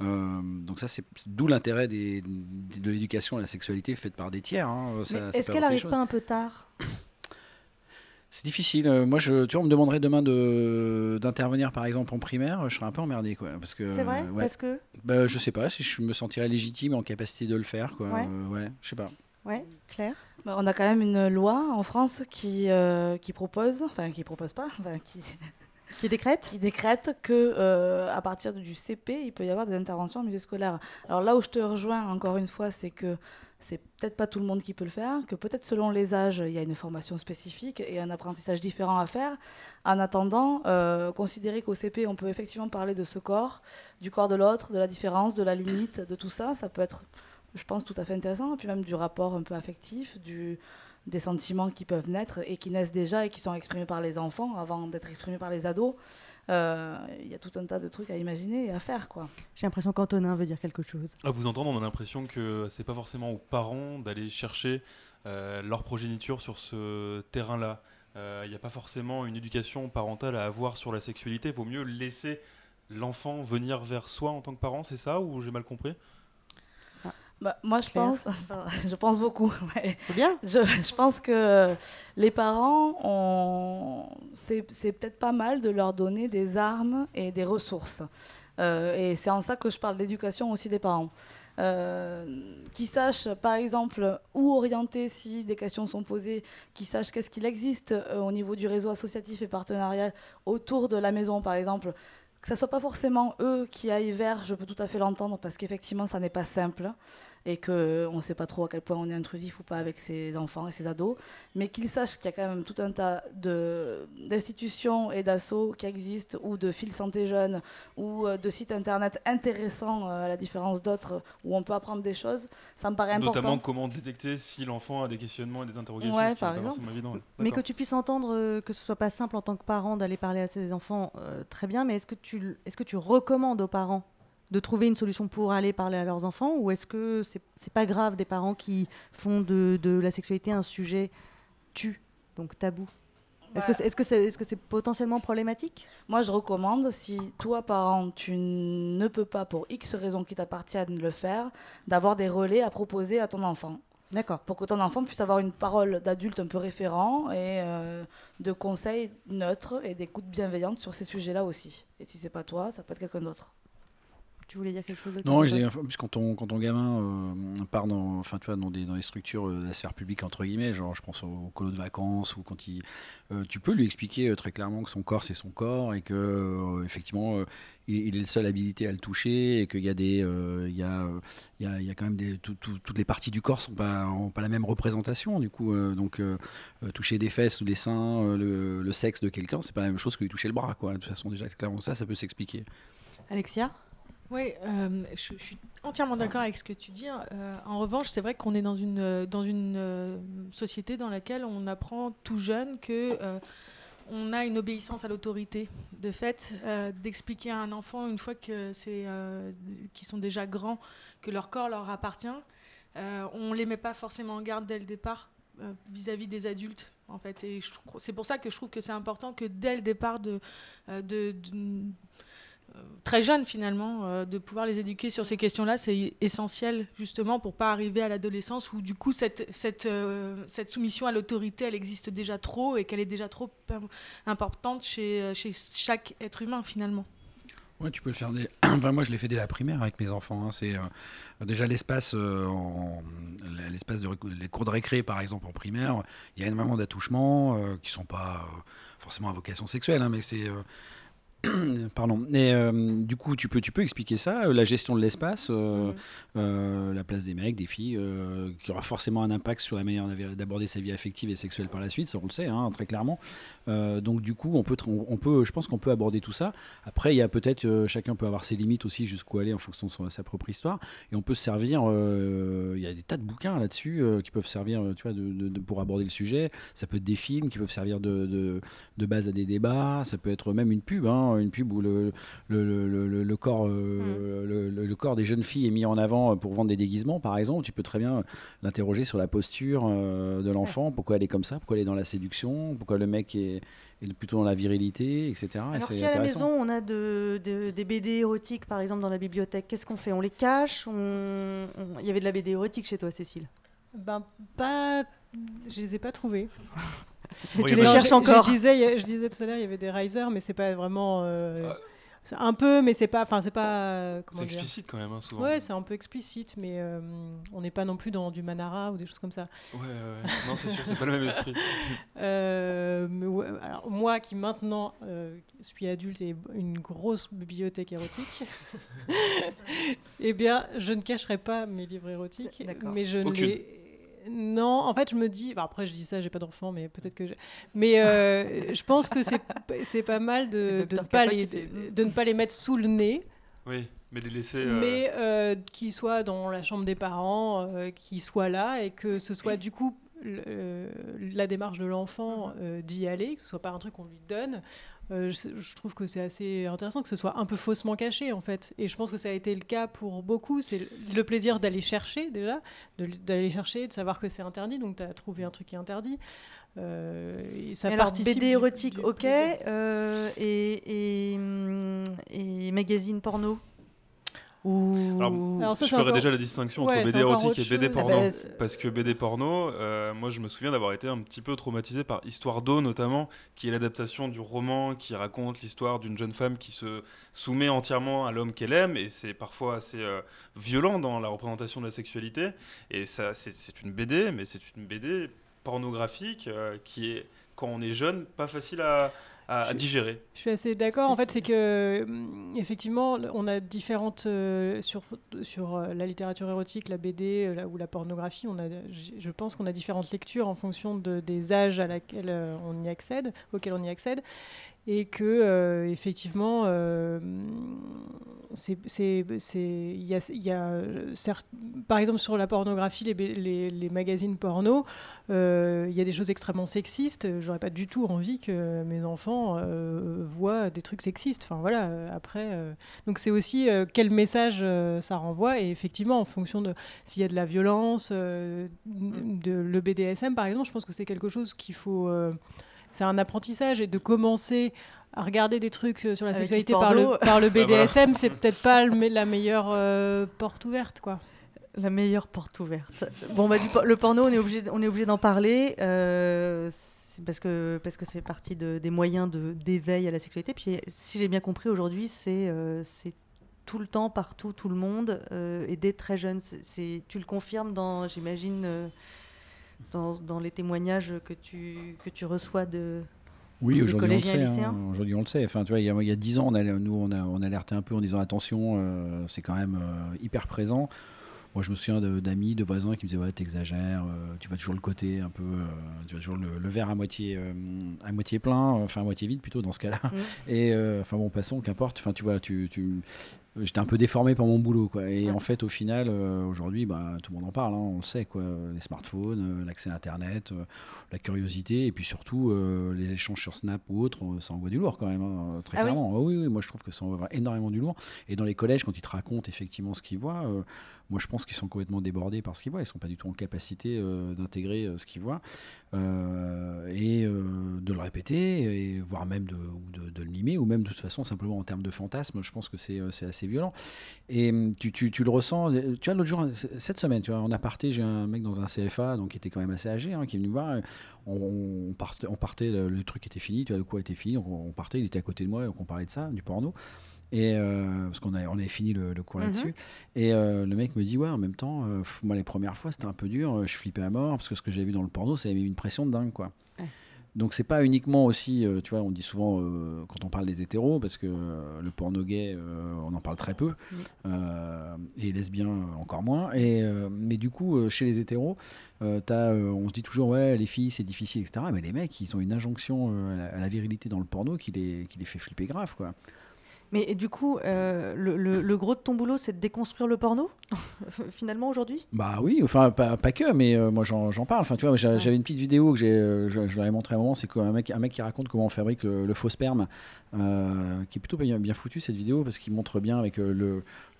Euh, donc ça, c'est d'où l'intérêt de l'éducation à la sexualité faite par des tiers. hein. Est-ce qu'elle apporter des arrive choses. pas un peu tard? C'est difficile. Euh, moi, je, tu vois, on me demanderait demain de d'intervenir, par exemple, en primaire. Je serais un peu emmerdé, quoi. Parce que. C'est vrai? ouais. Parce que? Bah, je sais pas si je me sentirais légitime en capacité de le faire, quoi. Ouais. Euh, ouais, je sais pas. Ouais, Claire? Bah, on a quand même une loi en France qui, euh, qui propose, enfin qui propose pas, enfin qui, qui décrète, qui décrète que euh, à partir du CP, il peut y avoir des interventions en milieu scolaire. Alors là où je te rejoins encore une fois, c'est que c'est peut-être pas tout le monde qui peut le faire, que peut-être selon les âges, il y a une formation spécifique et un apprentissage différent à faire. En attendant, euh, considérer qu'au CP, on peut effectivement parler de ce corps, du corps de l'autre, de la différence, de la limite, de tout ça, ça peut être je pense, tout à fait intéressant, et puis même du rapport un peu affectif, des sentiments qui peuvent naître et qui naissent déjà et qui sont exprimés par les enfants avant d'être exprimés par les ados. Euh, Il y a tout un tas de trucs à imaginer et à faire, quoi. J'ai l'impression qu'Antonin veut dire quelque chose. À vous entendre, on a l'impression que c'est pas forcément aux parents d'aller chercher euh, leur progéniture sur ce terrain-là. Euh, Il n'y a pas forcément une éducation parentale à avoir sur la sexualité. Il vaut mieux laisser l'enfant venir vers soi en tant que parent, c'est ça ou j'ai mal compris? Bah, moi, je pense, enfin, je pense beaucoup. ouais. C'est bien. Je, je pense que les parents, ont... c'est c'est peut-être pas mal de leur donner des armes et des ressources. Euh, et c'est en ça que je parle d'éducation aussi des parents. Euh, qui sachent, par exemple, où orienter si des questions sont posées, qui sachent qu'est-ce qu'il existe euh, au niveau du réseau associatif et partenarial autour de la maison, par exemple. Que ce soit pas forcément eux qui aillent vers, je peux tout à fait l'entendre, parce qu'effectivement, ça n'est pas simple et qu'on ne sait pas trop à quel point on est intrusif ou pas avec ses enfants et ses ados, mais qu'ils sachent qu'il y a quand même tout un tas d'institutions et d'assauts qui existent, ou de fils santé jeunes, ou euh, de sites internet intéressants, euh, à la différence d'autres, où on peut apprendre des choses. Ça me paraît important. Notamment comment détecter si l'enfant a des questionnements et des interrogations. Ouais, ce par exemple. Mais que tu puisses entendre euh, que ce soit pas simple en tant que parent d'aller parler à ses enfants, euh, très bien, mais est-ce que, tu, est-ce que tu recommandes aux parents de trouver une solution pour aller parler à leurs enfants ou est-ce que c'est, c'est pas grave des parents qui font de, de la sexualité un sujet tu, donc tabou? Est-ce que, Ouais. c'est, est-ce, que c'est, est-ce que c'est potentiellement problématique? Moi, je recommande, si toi, parent, tu ne peux pas, pour X raisons qui t'appartiennent, le faire, d'avoir des relais à proposer à ton enfant. D'accord. Pour que ton enfant puisse avoir une parole d'adulte un peu référent et euh, de conseils neutres et d'écoute bienveillante sur ces sujets-là aussi. Et si c'est pas toi, ça peut être quelqu'un d'autre. Tu voulais dire quelque chose Non, je dis, côté enfin, plus quand ton, quand ton gamin euh, part dans, enfin, tu vois, dans, des, dans des structures euh, de la sphère publique, entre guillemets, genre je pense au colo de vacances, ou quand il, euh, tu peux lui expliquer très clairement que son corps c'est son corps et que effectivement il, est le seul habilité à le toucher et qu'il y a des, euh, il y a, il y a, il y a quand même des, tout- tout- toutes les parties du corps sont pas, ont pas la même représentation du coup, euh, donc euh, toucher des fesses ou des seins, le, le sexe de quelqu'un, c'est pas la même chose que lui toucher le bras, quoi. De toute façon déjà clairement ça, ça peut s'expliquer. Alexia? Oui, euh, je, je suis entièrement d'accord avec ce que tu dis. Euh, en revanche, c'est vrai qu'on est dans une, euh, dans une euh, société dans laquelle on apprend tout jeune que on a une obéissance à l'autorité. De fait, euh, d'expliquer à un enfant, une fois que c'est, euh, qu'ils sont déjà grands, que leur corps leur appartient, euh, on les met pas forcément en garde dès le départ vis-à-vis des adultes. En fait, et c'est pour ça que je trouve que c'est important que dès le départ de, de, très jeunes finalement, euh, de pouvoir les éduquer sur ces questions-là, c'est essentiel justement pour pas arriver à l'adolescence où du coup cette, cette, euh, cette soumission à l'autorité, elle existe déjà trop et qu'elle est déjà trop im- importante chez, euh, chez chaque être humain finalement. Ouais, tu peux le faire. Enfin, moi, je l'ai fait dès la primaire avec mes enfants. hein. C'est euh, déjà l'espace, euh, l'espace de les cours de récré, par exemple, en primaire. Il y a énormément d'attouchements euh, qui sont pas euh, forcément à vocation sexuelle, hein, mais c'est euh, Pardon. Et euh, du coup, tu peux, tu peux expliquer ça, euh, la gestion de l'espace, euh, euh, la place des mecs, des filles, qui aura forcément un impact sur la manière d'aborder sa vie affective et sexuelle par la suite, ça on le sait, hein, très clairement. Donc du coup, on peut, on peut, je pense qu'on peut aborder tout ça. Après, il y a peut-être, chacun peut avoir ses limites aussi jusqu'où aller en fonction de son- sa propre histoire, et on peut se servir. Il y a des tas de bouquins là-dessus qui peuvent servir, tu vois, de, de- de- pour aborder le sujet. Ça peut être des films qui peuvent servir de base à des débats. Ça peut être même une pub, hein, une pub où le, le, le, le- le corps, euh, le, le- le corps des jeunes filles est mis en avant pour vendre des déguisements, par exemple. Tu peux très bien l'interroger sur la posture euh, de l'enfant, pourquoi elle est comme ça, pourquoi elle est dans la séduction, pourquoi le mec est, est plutôt dans la virilité, etc. Et Alors si à la maison on a de, de- des BD érotiques par exemple dans la bibliothèque, qu'est-ce qu'on fait? On les cache? On- on- Il y avait de la BD érotique chez toi Cécile? Ben, pas. Je les ai pas trouvés. Mais tu les cherches encore. Je disais, je disais tout à l'heure, il y avait des risers, mais c'est pas vraiment. euh, c'est un peu, mais c'est pas. Enfin, c'est pas. euh, C'est explicite quand même, hein, souvent. Ouais, c'est un peu explicite, mais euh, on n'est pas non plus dans du Manara ou des choses comme ça. Ouais, ouais, ouais. Non, c'est sûr, c'est pas le même esprit. Euh, mais ouais, alors, moi qui maintenant euh, suis adulte et une grosse bibliothèque érotique, eh bien, je ne cacherai pas mes livres érotiques, mais je ne Aucune. les. Non, en fait, je me dis. enfin, après, je dis ça, j'ai pas d'enfant, mais peut-être que. j'ai- Mais euh, je pense que c'est c'est pas mal de, de, ne pas les, fait- de ne pas les mettre sous le nez. Oui. Mais les laisser. euh, mais euh, qu'il soit dans la chambre des parents, euh, qu'il soit là et que ce soit du coup le- la démarche de l'enfant euh, d'y aller, que ce soit pas un truc qu'on lui donne. Euh, je, je trouve que c'est assez intéressant que ce soit un peu faussement caché en fait. Et je pense que ça a été le cas pour beaucoup. C'est le plaisir d'aller chercher déjà, d'aller chercher, de savoir que c'est interdit. Donc tu as trouvé un truc qui est interdit. Euh, et ça Mais alors, BD érotique, ok, euh, et, et, hum, et magazine porno? Ou... Alors, Alors ça, je ferais encore- déjà la distinction Ouais, entre BD érotique et BD porno. Ah bah, c'est- parce que BD porno, euh, moi je me souviens d'avoir été un petit peu traumatisé par Histoire d'eau notamment, qui est l'adaptation du roman qui raconte l'histoire d'une jeune femme qui se soumet entièrement à l'homme qu'elle aime, et c'est parfois assez euh, violent dans la représentation de la sexualité. Et ça, c'est- c'est une BD, mais c'est une BD pornographique euh, qui est, quand on est jeune, pas facile à, à- à digérer. Je suis assez d'accord. En fait, c'est que hum, effectivement, on a différentes euh, sur sur euh, la littérature érotique, la BD euh, la- ou la pornographie. On a, je pense qu'on a différentes lectures en fonction de, des âges à laquelle on y accède, auxquels on y accède, et que euh, effectivement, euh, c'est il y y a par exemple sur la pornographie, les, les, les magazines porno, euh, il y a des choses extrêmement sexistes. J'aurais pas du tout envie que mes enfants voient des trucs sexistes. Enfin voilà. après, donc c'est aussi quel message ça renvoie et effectivement en fonction de s'il y a de la violence, le BDSM par exemple, je pense que c'est quelque chose qu'il faut. C'est un apprentissage et de commencer à regarder des trucs euh, sur la Avec sexualité par le, d'eau. par le Bah, voilà. BDSM, c'est peut-être pas le la meilleure euh, porte ouverte quoi. La meilleure porte ouverte. Bon, bah, du le porno, on est obligé, on est obligé d'en parler euh, parce que parce que c'est partie de- des moyens de d'éveil à la sexualité. Puis, si j'ai bien compris, aujourd'hui, c'est euh, c'est tout le temps, partout, tout le monde, euh, et dès très jeune. C'est, tu le confirmes dans, j'imagine, euh, dans, dans les témoignages que tu que tu reçois de Oui, aujourd'hui on le sait. hein. Aujourd'hui on le sait. Enfin, tu vois, il y a, il y a 10 ans, on a, nous on a, on alertait un peu en disant attention, euh, c'est quand même euh, hyper présent. Moi, je me souviens d'amis, de voisins qui me disaient ouais, t'exagères, euh, tu vas toujours le côté un peu, tu vas toujours le, le verre à moitié, à moitié plein, enfin à moitié vide plutôt dans ce cas-là. Mm. Et enfin bon, passons, qu'importe. Enfin, tu vois, tu, tu j'étais un peu déformé par mon boulot, quoi. Et en fait, au final, euh, aujourd'hui, bah, tout le monde en parle, hein, on le sait, quoi. Les smartphones, euh, l'accès à Internet, euh, la curiosité, et puis surtout les échanges sur Snap ou autre, ça envoie du lourd quand même, hein, très Ah oui clairement. Ah oui, oui, moi je trouve que ça envoie énormément du lourd. Et dans les collèges, quand ils te racontent effectivement ce qu'ils voient, moi je pense qu'ils sont complètement débordés par ce qu'ils voient. Ils sont pas du tout en capacité euh, d'intégrer euh, ce qu'ils voient euh, et de le répéter, voire même de, le mimer, ou même de toute façon simplement en termes de fantasme, je pense que c'est assez violent. Et tu, le ressens. Tu vois, l'autre jour, c- cette semaine, tu vois, en j'ai un mec dans un CFA, donc qui était quand même assez âgé, hein, qui est venu me voir. On, partait, le, le truc était fini, tu vois, de quoi était fini. On, on partait, il était à côté de moi, donc on parlait de ça, du porno. Et euh, parce qu'on avait, on avait fini le, le cours Mhm. là-dessus. Et euh, le mec me dit Ouais, en même temps, euh, pff, moi, les premières fois, c'était un peu dur, euh, je flippais à mort, parce que ce que j'avais vu dans le porno, ça avait mis une pression de dingue, quoi. Donc c'est pas uniquement aussi, tu vois, on dit souvent quand on parle des hétéros, parce que le porno gay, on en parle très peu, et lesbien encore moins. Et, mais du coup, chez les hétéros, euh, on se dit toujours, ouais, les filles c'est difficile, etc. Mais les mecs, ils ont une injonction à, la, à la virilité dans le porno qui les, qui les fait flipper grave, quoi. Mais du coup, euh, le, le- le gros de ton boulot, c'est de déconstruire le porno, finalement, aujourd'hui? Bah oui, enfin pas, pas que, mais euh, moi j'en parle. Enfin tu vois, j'a- j'avais une petite vidéo que j'ai, euh, je, ai montré à un moment, c'est qu'un mec, un mec qui raconte comment on fabrique le, le faux sperme, euh, qui est plutôt bien, bien foutu cette vidéo parce qu'il montre bien avec le,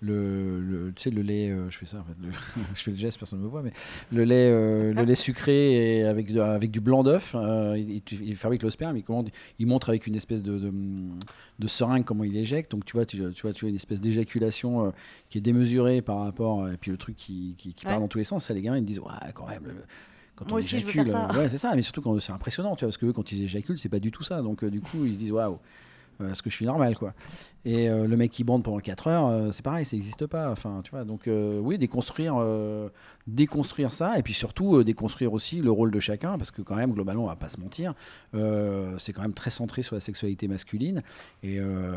le, le- tu sais le lait, euh, je fais ça en fait, le- je fais le geste, personne ne me voit, mais le lait, euh, le lait sucré et avec de- avec du blanc d'œuf, euh, il, il- il fabrique le sperme, il commande, il montre avec une espèce de, de, de seringue comment il éjecte, donc tu vois, tu, tu vois, tu vois une espèce d'éjaculation euh, qui est démesurée par rapport, et puis le truc qui, qui, qui part dans tous les sens, ça les gamins ils me disent ouais quand même. le- quand Moi on aussi, je veux éjacule, faire ça. euh, ouais, c'est ça, mais surtout quand c'est impressionnant, tu vois, parce que eux, quand ils éjaculent, c'est pas du tout ça. Donc, euh, du coup, ils se disent, waouh, euh, est-ce que je suis normal, quoi. Et euh, le mec qui bande pendant 4 heures, euh, c'est pareil, ça n'existe pas. Enfin, tu vois, donc, euh, oui, déconstruire, euh, déconstruire ça, et puis surtout, euh, déconstruire aussi le rôle de chacun, parce que, quand même, globalement, on va pas se mentir, euh, c'est quand même très centré sur la sexualité masculine, et, euh,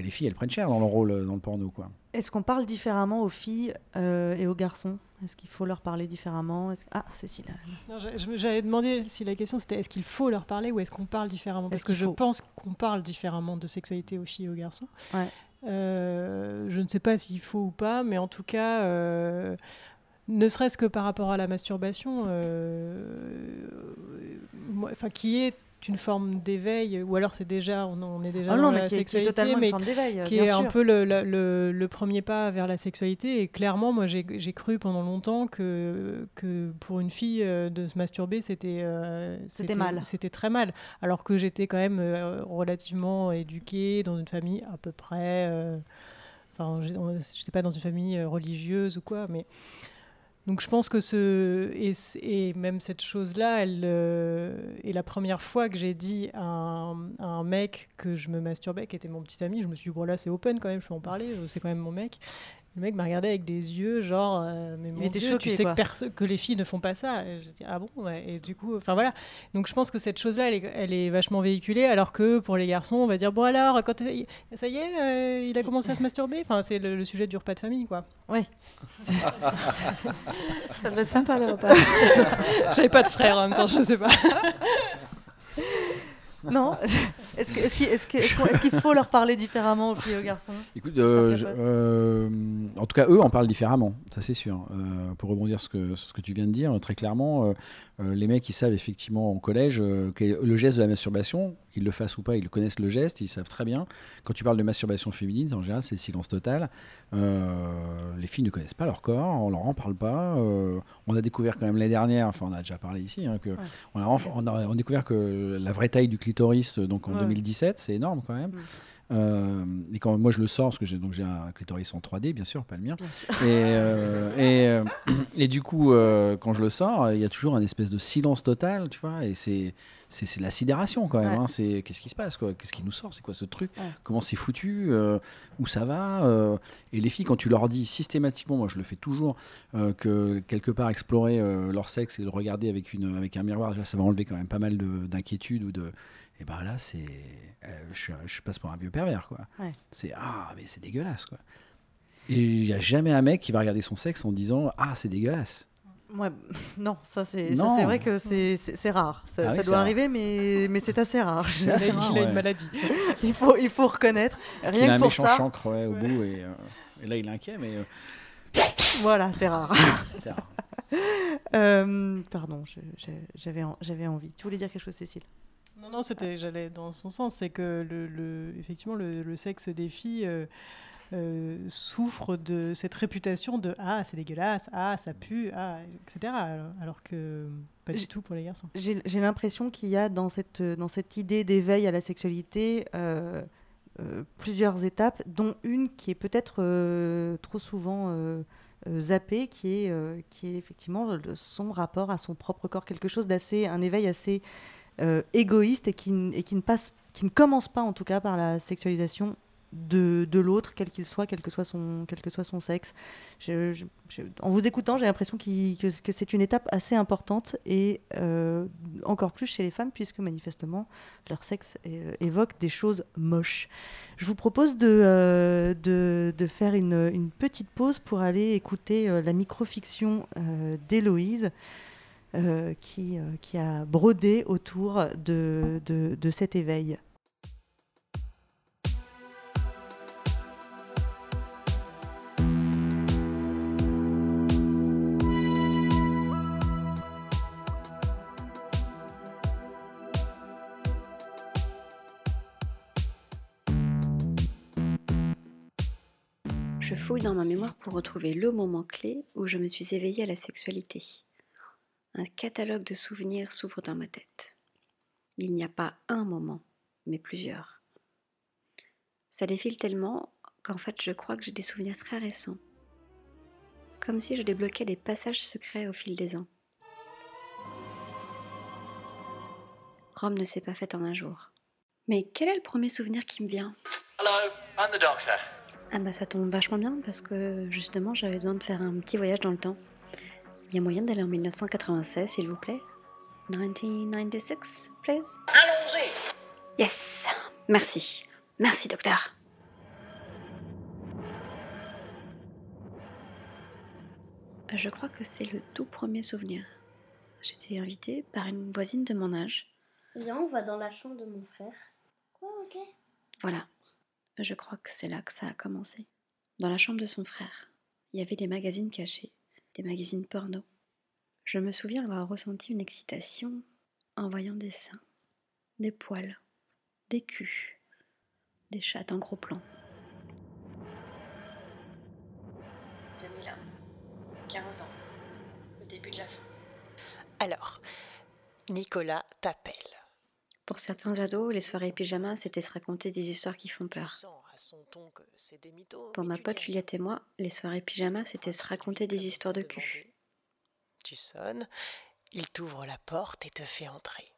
les filles, elles prennent cher dans leur rôle euh, dans le porno, quoi. Est-ce qu'on parle différemment aux filles euh, et aux garçons? Est-ce qu'il faut leur parler différemment? Que- Ah, Cécile. Je- J'avais demandé si la question c'était est-ce qu'il faut leur parler ou est-ce qu'on parle différemment? Parce que je pense qu'on parle différemment de sexualité aux filles et aux garçons. Ouais. Euh, je ne sais pas s'il faut ou pas, mais en tout cas, euh, ne serait-ce que par rapport à la masturbation, euh, moi- qui est une forme d'éveil, ou alors c'est déjà, on, on est déjà Ah dans la mais qui est- qui est sexualité, totalement une mais forme d'éveil, qui bien est un peu le, le- le- le premier pas vers la sexualité. Et clairement, moi, j'ai j'ai cru pendant longtemps que, que pour une fille euh, de se masturber, c'était euh, C'était mal. C'était très mal. Alors que j'étais quand même euh, relativement éduquée dans une famille à peu près. euh, Enfin, j'étais pas dans une famille religieuse ou quoi, mais. Donc je pense que ce et, même cette chose-là, elle euh, est la première fois que j'ai dit à un, à un mec que je me masturbais, qui était mon petit ami. Je me suis dit bon là c'est open quand même, je peux en parler, euh, c'est quand même mon mec. Le mec m'a regardé avec des yeux genre euh, mais mon était Dieu, choqué, tu sais que, les filles ne font pas ça. Et j'ai dit ah bon ouais. et du coup enfin voilà. Donc je pense que cette chose-là elle est, elle est vachement véhiculée alors que pour les garçons on va dire bon alors quand ça y est euh, il a commencé à se masturber. Enfin c'est le, le sujet du repas de famille quoi. Ouais. Ça devait être sympa les repas. J'avais pas de frère en même temps, je sais pas. Non Est-ce que- qu'il que- faut leur parler différemment aux filles et aux garçons? Écoute, euh, je- euh, en tout cas, eux en parlent différemment, ça c'est sûr. Euh, pour rebondir sur ce que, ce que tu viens de dire, très clairement, les mecs, ils savent effectivement en collège est le geste de la masturbation, qu'ils le fassent ou pas, ils connaissent le geste, ils savent très bien. Quand tu parles de masturbation féminine, en général, c'est le silence total. Les filles ne connaissent pas leur corps, on leur en parle pas. On a découvert quand même l'année dernière, enfin on a déjà parlé ici, hein, que on, a, enf- on, a, on a découvert que la vraie taille du clitoris, euh, donc en Ouais. 2017, c'est énorme quand même. Euh, et quand moi je le sors, parce que j'ai donc j'ai un clitoris en 3D, bien sûr, pas le mien. Et, euh, et, et du coup, euh, quand je le sors, il y a toujours un espèce de silence total, tu vois. Et c'est c'est la sidération quand même. Ouais. hein. C'est qu'est-ce qui se passe quoi? Qu'est-ce qui nous sort? C'est quoi ce truc? Ouais. Comment c'est foutu? Où ça va? Et les filles, quand tu leur dis systématiquement, moi je le fais toujours, que quelque part explorer leur sexe et le regarder avec une avec un miroir, ça va enlever quand même pas mal de- d'inquiétude ou de et ben là, c'est. euh, je, passe pour un vieux pervers, quoi. Ouais. C'est. Ah, mais c'est dégueulasse, quoi. Et il n'y a jamais un mec qui va regarder son sexe en disant Ah, c'est dégueulasse. Ouais, non, ça c'est vrai que c'est rare. Ça, Ah oui, ça c'est doit rare. arriver, mais, mais c'est assez rare. C'est assez Il rare, a une ouais. maladie. il, faut, il faut reconnaître. Il a Rien un que pour méchant ça. chancre ouais, au bout, et, euh, et là, il est inquiet, mais. euh, Voilà, c'est rare. Euh, pardon, j'avais en- j'avais envie. Tu voulais dire quelque chose, Cécile? Non, non, c'était, j'allais dans son sens, c'est que le, le- effectivement le, le sexe des filles euh, euh, souffre de cette réputation de ah c'est dégueulasse, ah ça pue, ah etc. Alors, alors que pas du tout pour les garçons. J'ai l'impression qu'il y a dans cette, dans cette idée d'éveil à la sexualité euh, plusieurs étapes, dont une qui est peut-être trop souvent zappée, qui est, euh, qui est effectivement son rapport à son propre corps, quelque chose d'assez, un éveil assez euh, égoïste et qui, ne commence pas en tout cas par la sexualisation de, l'autre, quel qu'il soit, quel que soit son, quel que soit son sexe. En vous écoutant, j'ai l'impression que, c'est une étape assez importante et euh, encore plus chez les femmes, puisque manifestement leur sexe é- évoque des choses moches. Je vous propose de, euh, faire une, une petite pause pour aller écouter euh, la microfiction euh, d'Héloïse. Euh, qui, euh, qui a brodé autour de, de, de cet éveil. Je fouille dans ma mémoire pour retrouver le moment clé où je me suis éveillée à la sexualité. Un catalogue de souvenirs s'ouvre dans ma tête. Il n'y a pas un moment, mais plusieurs. Ça défile tellement qu'en fait je crois que j'ai des souvenirs très récents. Comme si je débloquais des passages secrets au fil des ans. Rome ne s'est pas faite en un jour. Mais quel est le premier souvenir qui me vient? Hello, I'm the doctor. Ah bah ça tombe vachement bien parce que justement j'avais besoin de faire un petit voyage dans le temps. Il y a moyen d'aller en 1996 s'il vous plaît 1996, please Allons-y. Yes Merci. Merci docteur. Je crois que c'est le tout premier souvenir. J'étais invitée par une voisine de mon âge. Viens, on va dans la chambre de mon frère. Ouais, ok. Voilà. Je crois que c'est là que ça a commencé. Dans la chambre de son frère, il y avait des magazines cachés, des magazines porno. Je me souviens avoir ressenti une excitation en voyant des seins, des poils, des culs, des chattes en gros plan. 2001, 15 ans, le début de la fin. Alors, Nicolas t'appelle. Pour certains ados, les soirées pyjama, c'était se raconter des histoires qui font peur. Pour ma pote Juliette et moi, les soirées pyjama, c'était se raconter des histoires de cul. Tu sonnes, il t'ouvre la porte et te fait entrer.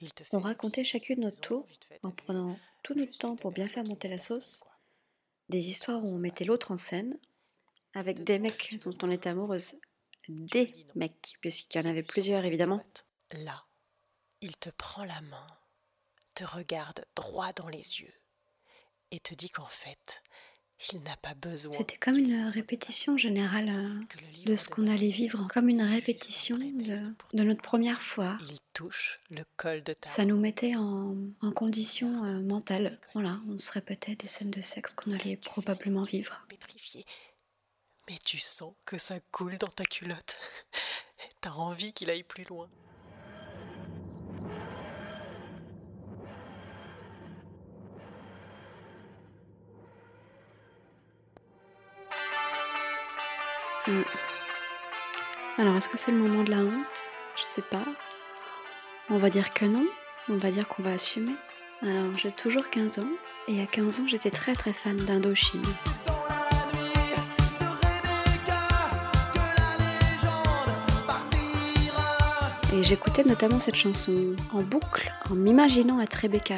Il te On racontait chacune notre tour, en prenant tout notre temps pour bien faire monter la sauce, des histoires où on mettait l'autre en scène, avec des mecs dont on était amoureuse. Des mecs, puisqu'il y en avait plusieurs évidemment. Là, il te prend la main, te regarde droit dans les yeux et te dit qu'en fait, il n'a pas besoin. C'était comme une répétition générale euh, de ce qu'on allait vivre, comme une répétition de, de, notre première fois. Il touche le col de ta Ça nous mettait en, en condition euh, mentale. Voilà, on se répétait des scènes de sexe qu'on allait probablement vivre. Pétrifié. Mais tu sens que ça coule dans ta culotte. T'as envie qu'il aille plus loin. Mm. Alors, est-ce que c'est le moment de la honte? Je sais pas. On va dire que non. On va dire qu'on va assumer. Alors, j'ai toujours 15 ans. Et à 15 ans, j'étais très très fan d'Indochine. Et j'écoutais notamment cette chanson en boucle, en m'imaginant être Rebecca.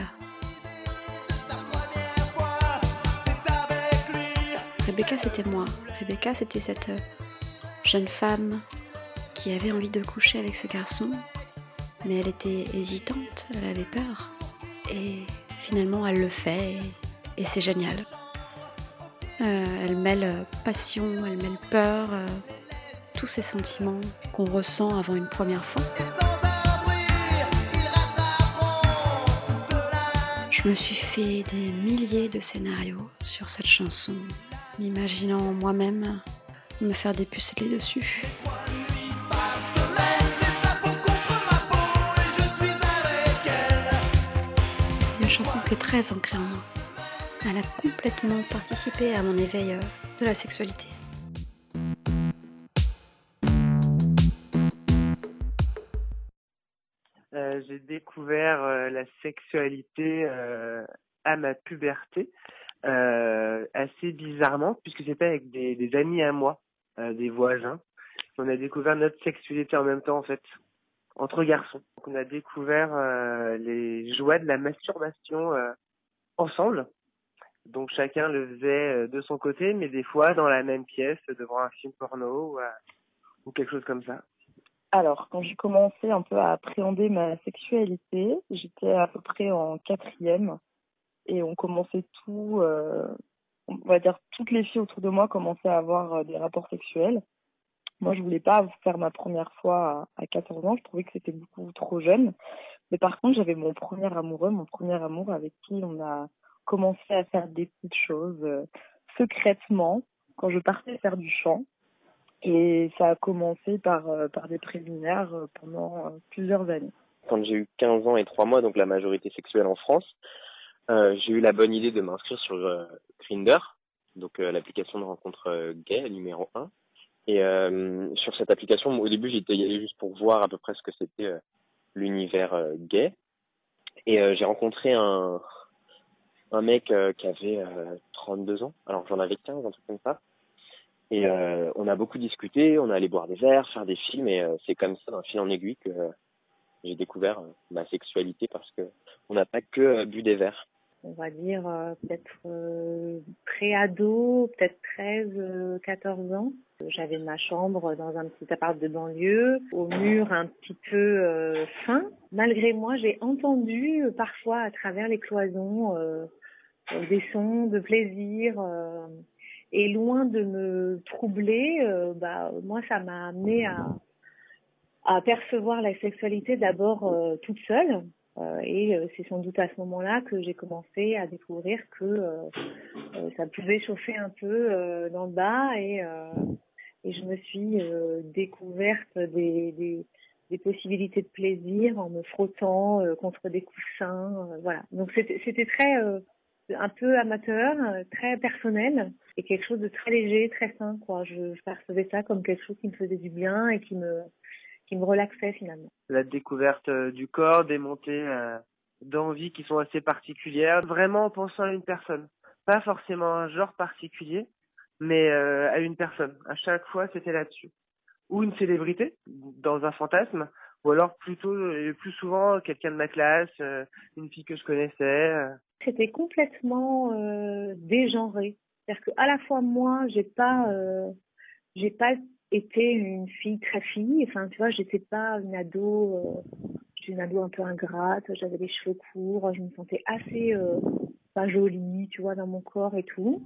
Rebecca, c'était moi. Rebecca, c'était cette euh, jeune femme qui avait envie de coucher avec ce garçon, mais elle était hésitante, elle avait peur. Et finalement, elle le fait, et, c'est génial. Euh, elle mêle passion, elle mêle peur, euh, tous ces sentiments qu'on ressent avant une première fois. Je me suis fait des milliers de scénarios sur cette chanson, m'imaginant moi-même me faire dépuceler dessus. C'est une chanson qui est très ancrée en moi. Elle a complètement participé à mon éveil euh, de la sexualité. Euh, j'ai découvert euh, la sexualité à ma puberté, assez bizarrement, puisque c'était avec des, amis à moi, euh, des voisins. On a découvert notre sexualité en même temps, en fait, entre garçons. Donc, on a découvert euh, les joies de la masturbation ensemble. Donc chacun le faisait de son côté, mais des fois dans la même pièce, devant un film porno ou quelque chose comme ça. Alors, quand j'ai commencé un peu à appréhender ma sexualité, j'étais à peu près en quatrième et on commençait tout, euh, on va dire toutes les filles autour de moi commençaient à avoir euh, des rapports sexuels. Moi, je voulais pas faire ma première fois à, à 14 ans, je trouvais que c'était beaucoup trop jeune. Mais par contre, j'avais mon premier amoureux, mon premier amour avec qui on a commencé à faire des petites choses euh, secrètement quand je partais faire du chant. Et ça a commencé par, par des préliminaires pendant plusieurs années. Quand j'ai eu 15 ans et 3 mois, donc la majorité sexuelle en France, j'ai eu la bonne idée de m'inscrire sur euh, Grinder, donc euh, l'application de rencontre gay numéro 1. Et sur cette application, au début, j'étais allé juste pour voir à peu près ce que c'était l'univers gay. Et j'ai rencontré un, un mec qui avait 32 ans, alors j'en avais 15, un truc comme ça. Et euh, on a beaucoup discuté, on a allé boire des verres, faire des films, et euh, c'est comme ça, d'un fil en aiguille, que euh, j'ai découvert ma sexualité parce que on n'a pas que bu des verres. On va dire peut-être pré-ado, peut-être 13, 14 ans. J'avais ma chambre dans un petit appart de banlieue, au mur un petit peu fin. Malgré moi, j'ai entendu parfois à travers les cloisons des sons de plaisir. Et loin de me troubler, euh, bah, moi, ça m'a amené à, à percevoir la sexualité d'abord euh, toute seule. Euh, et euh, c'est sans doute à ce moment-là que j'ai commencé à découvrir que euh, ça pouvait chauffer un peu dans le bas et, et je me suis découverte des, des, des possibilités de plaisir en me frottant contre des coussins. voilà. Donc c'était très un peu amateur, très personnel et quelque chose de très léger, très sain. Quoi. Je percevais ça comme quelque chose qui me faisait du bien et qui me qui me relaxait finalement. La découverte euh, du corps, des montées euh, d'envie qui sont assez particulières, vraiment en pensant à une personne. Pas forcément à un genre particulier, mais euh, à une personne. À chaque fois, c'était là-dessus. Ou une célébrité, dans un fantasme, ou alors plutôt, plus souvent, quelqu'un de ma classe, une fille que je connaissais. C'était complètement euh, dégenré. C'est-à-dire que à la fois moi, j'ai pas, euh, j'ai pas été une fille très fille. Enfin, tu vois, j'étais pas une ado, euh, j'étais une ado un peu ingrate. J'avais les cheveux courts, je me sentais assez euh, pas jolie, tu vois, dans mon corps et tout.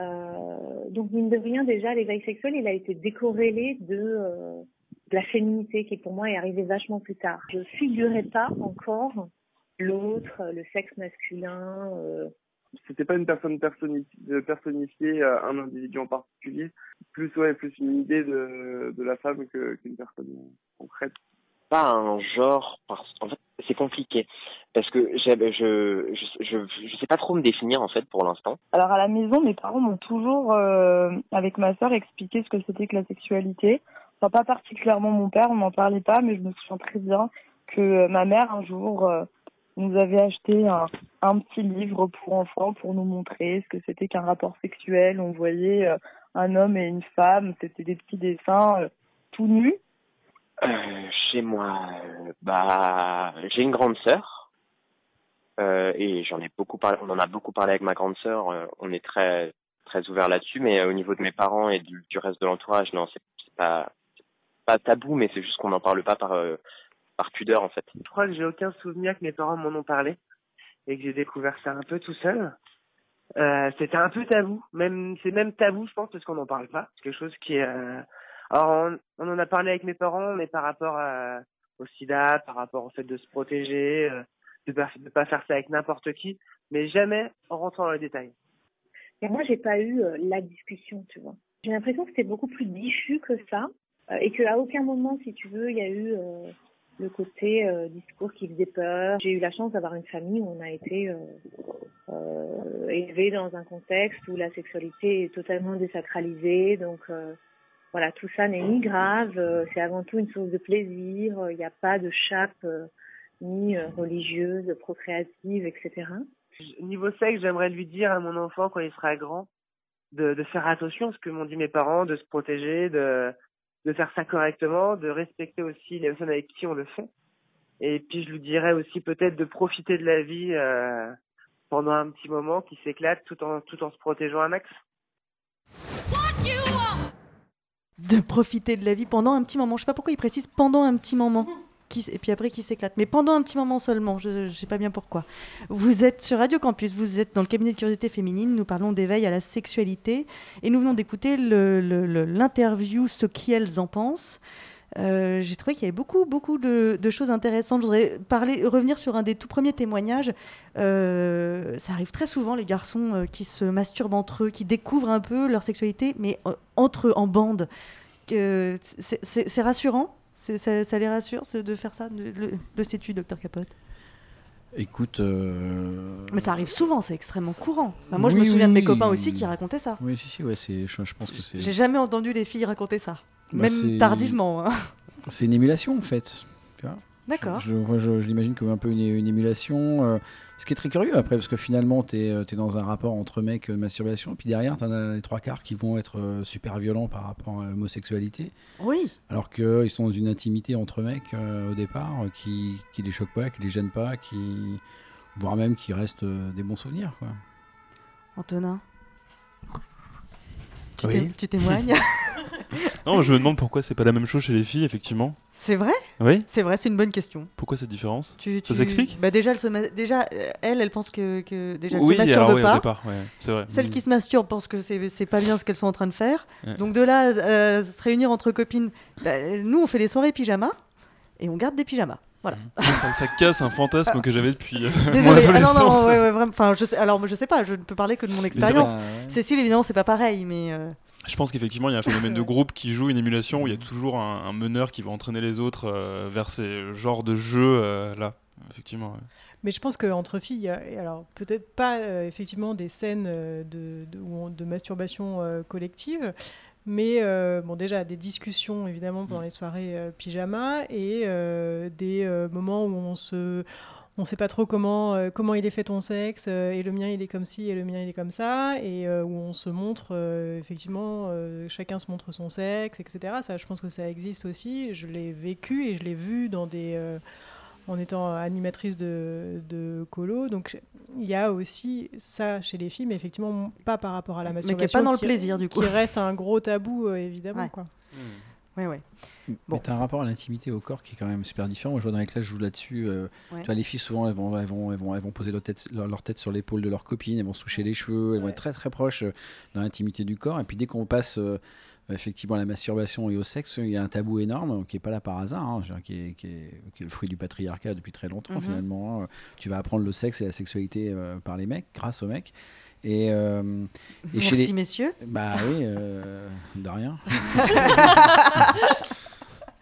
Euh, donc mine de rien, déjà, l'éveil sexuel, il a été décorrélé de, euh, de la féminité qui pour moi est arrivée vachement plus tard. Je figurais pas encore l'autre, le sexe masculin. C'était pas une personne euh, un individu en particulier, plus ouais, plus une idée de, de la femme que qu'une personne concrète. pas un genre parce en fait c'est compliqué parce que j'ai- je, je je je sais pas trop me définir en fait pour l'instant Alors à la maison, mes parents m'ont toujours, euh, avec ma sœur, expliqué ce que c'était que la sexualité. Enfin, pas particulièrement mon père, on n'en parlait pas, mais je me souviens très bien que euh, ma mère, un jour, euh, nous avait acheté un, petit livre pour enfants pour nous montrer ce que c'était qu'un rapport sexuel. On voyait euh, un homme et une femme, c'était des petits dessins euh, tout nus. Euh, chez moi bah j'ai une grande sœur. Et j'en ai beaucoup parlé on en a beaucoup parlé avec ma grande sœur. On est très très ouvert là-dessus. Mais au niveau de mes parents et du, reste de l'entourage non c'est pas pas tabou. Mais c'est juste qu'on n'en parle pas par par pudeur en fait Je crois que j'ai aucun souvenir que mes parents m'en ont parlé et que j'ai découvert ça un peu tout seul. Euh, c'était un peu tabou, même c'est même tabou, je pense, parce qu'on n'en parle pas. C'est quelque chose qui est. euh, Alors, on, on en a parlé avec mes parents, mais par rapport à- au SIDA, par rapport au fait de se protéger, euh, de pas de pas faire ça avec n'importe qui, mais jamais en rentrant dans les détails. Et moi, j'ai pas eu euh, la discussion, tu vois. J'ai l'impression que c'était beaucoup plus diffus que ça, euh, et qu'à aucun moment, si tu veux, il y a eu euh, le côté euh, discours qui faisait peur. J'ai eu la chance d'avoir une famille où on a été euh, euh, élevé dans un contexte où la sexualité est totalement désacralisée, donc euh, voilà, tout ça n'est ni grave, euh, c'est avant tout une source de plaisir. euh, Il n'y a pas de chape ni religieuse, procréative, etc. Niveau sexe, j'aimerais lui dire à mon enfant quand il sera grand de, de faire attention à ce que m'ont dit mes parents, de se protéger, de, de faire ça correctement, de respecter aussi les personnes avec qui on le fait. Et puis je lui dirais aussi peut-être de profiter de la vie euh, pendant un petit moment, qui s'éclate tout en tout en se protégeant un max. de profiter de la vie pendant un petit moment. Je sais pas pourquoi il précise pendant un petit moment. Et puis après qui s'éclate. Mais pendant un petit moment seulement, je ne sais pas bien pourquoi. Vous êtes sur Radio Campus, vous êtes dans le cabinet de curiosité féminine, nous parlons d'éveil à la sexualité et nous venons d'écouter l'interview Ce qu'elles en pensent. Euh, J'ai trouvé qu'il y avait beaucoup, beaucoup de, choses intéressantes. Je voudrais revenir sur un des tout premiers témoignages. Euh, ça arrive très souvent, les garçons euh, qui se masturbent entre eux, qui découvrent un peu leur sexualité, mais entre eux, en bande. C'est- rassurant? Ça, ça les rassure c'est de faire ça Le, le- le sais-tu, docteur Capote? Écoute. euh, Mais ça arrive souvent, c'est extrêmement courant. Enfin, moi, je me souviens de mes oui. copains aussi qui racontaient ça. Oui, si, si, ouais, je, je pense que c'est. J'ai jamais entendu les filles raconter ça. Bah, Même tardivement. hein. C'est une émulation en fait. Tu vois D'accord. Je, moi, je, je l'imagine comme un peu une, une émulation. euh, ce qui est très curieux après, parce que finalement, tu es, dans un rapport entre mecs, euh, masturbation, et puis derrière, tu en as les trois quarts qui vont être euh, super violents par rapport à l'homosexualité. Oui. Alors qu'ils sont dans une intimité entre mecs euh, au départ, euh, qui, qui les choque pas, qui les gêne pas, qui voire même qui restent euh, des bons souvenirs. Quoi. Antonin tu, Oui. tu témoignes? Non, je me demande pourquoi c'est pas la même chose chez les filles, effectivement. C'est vrai? Oui. C'est vrai, c'est une bonne question. Pourquoi cette différence? Tu- Ça tu- s'explique? Bah déjà, elle, se ma- déjà, euh, elle, elle pense que, que déjà, elle Oui, se masturbe alors oui, au départ, ouais, c'est vrai. Celles Mm. qui se masturbent pensent que c'est pas bien ce qu'elles sont en train de faire. Ouais. Donc de là, euh, se réunir entre copines, bah, nous, on fait les soirées pyjama et on garde des pyjamas. Voilà. ça, ça casse un fantasme que j'avais depuis euh, mon Désolée. Ah non, adolescence. non, ouais, ouais, vraiment. Enfin, je sais, alors, je sais pas, je ne peux parler que de mon expérience. Cécile, évidemment, c'est pas pareil, mais. euh, Je pense qu'effectivement, il y a un phénomène de groupe qui joue une émulation où il y a toujours un, un meneur qui va entraîner les autres euh, vers ces genres de jeux euh, là. Effectivement. ouais. Mais je pense qu'entre filles, alors peut-être pas euh, effectivement des scènes de, masturbation collective, mais euh, bon déjà des discussions évidemment pendant les soirées euh, pyjama et euh, des moments où on se on sait pas trop comment euh, comment il est fait ton sexe euh, et le mien il est comme ci et le mien il est comme ça et euh, où on se montre euh, effectivement euh, chacun se montre son sexe etc ça je pense que ça existe aussi je l'ai vécu et je l'ai vu dans des euh, en étant animatrice de, de colo. Donc il y a aussi ça chez les filles, mais effectivement pas par rapport à la Mais qui est masturbation. pas dans le plaisir, du coup. Qui reste un gros tabou, euh, évidemment. Ouais. Quoi. Ouais, ouais. Mais t'as un rapport à l'intimité au corps qui est quand même super différent. Moi, je vois dans les classes, je joue là-dessus. euh, Ouais. Tu vois, les filles, souvent, elles vont, elles vont, elles vont, elles vont poser leur tête, leur, leur tête sur l'épaule de leur copine, elles vont se toucher les cheveux, elles vont être très très proches euh, dans l'intimité du corps. Et puis dès qu'on passe euh, effectivement à la masturbation et au sexe, il y a un tabou énorme qui est pas là par hasard, hein, qui, est, qui, est, qui est le fruit du patriarcat depuis très longtemps Mhm. finalement. hein. Tu vas apprendre le sexe et la sexualité par les mecs, grâce aux mecs. Et, euh, et chez Merci, les... messieurs. Bah oui, euh, de rien.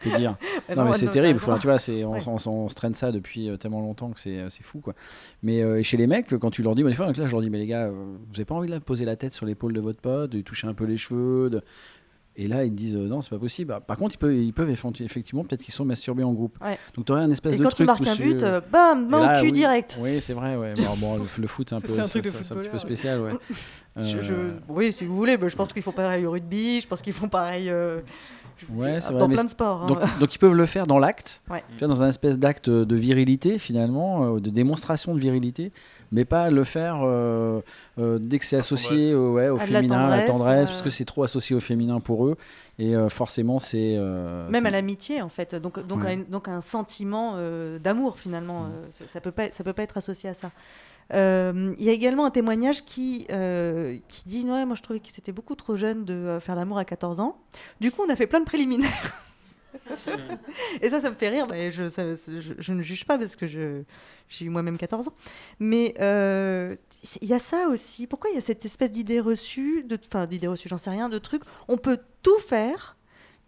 que dire? Eh Non mais c'est terrible. Enfin, tu vois, c'est on, Ouais. on se traîne ça depuis euh, tellement longtemps que c'est fou quoi. Mais euh, chez les mecs, quand tu leur dis, bah, des fois, donc là, je leur dis, mais les gars, vous avez pas envie de poser la tête sur l'épaule de votre pote, de lui toucher un peu les cheveux, de... Et là, ils te disent euh, non, c'est pas possible. Par contre, ils peuvent, ils peuvent effectu- effectivement, peut-être qu'ils sont masturbés en groupe. Ouais. Donc, tu aurais un espèce Et de quand truc. il marque où un c'est- but, euh, bam, Et main cul oui. direct. Oui, c'est vrai, ouais. Bon, bon, le, le foot, c'est un peu, c'est un ça- truc de ça- c'est un petit peu footballeur, spécial, ouais. Je- je- Euh, Oui, si vous voulez, mais je pense qu'ils font pareil au rugby, je pense qu'ils font pareil euh, Ouais, vrai, dans mais plein de sports. hein. Donc, donc ils peuvent le faire dans l'acte, Ouais. dans un espèce d'acte de virilité finalement, euh, de démonstration de virilité, mais pas le faire euh, euh, dès que c'est associé au, ouais, au À de la féminin, à la tendresse, euh. parce que c'est trop associé au féminin pour eux, et euh, forcément c'est... euh, Même à l'amitié, en fait. Donc, donc, un sentiment euh, d'amour, Mm. finalement. euh, ça, ça peut pas, ça peut pas être associé à ça. Euh, Il y a également un témoignage qui, euh, qui dit Ouais, moi je trouvais que c'était beaucoup trop jeune de euh, faire l'amour à 14 ans. Du coup, on a fait plein de préliminaires. Et ça, ça me fait rire. Je, je, ne juge pas parce que j'ai eu moi-même 14 ans. Mais il y a ça aussi. Pourquoi il y a cette espèce d'idée reçue, enfin d'idée reçue, j'en sais rien, de truc. On peut tout faire,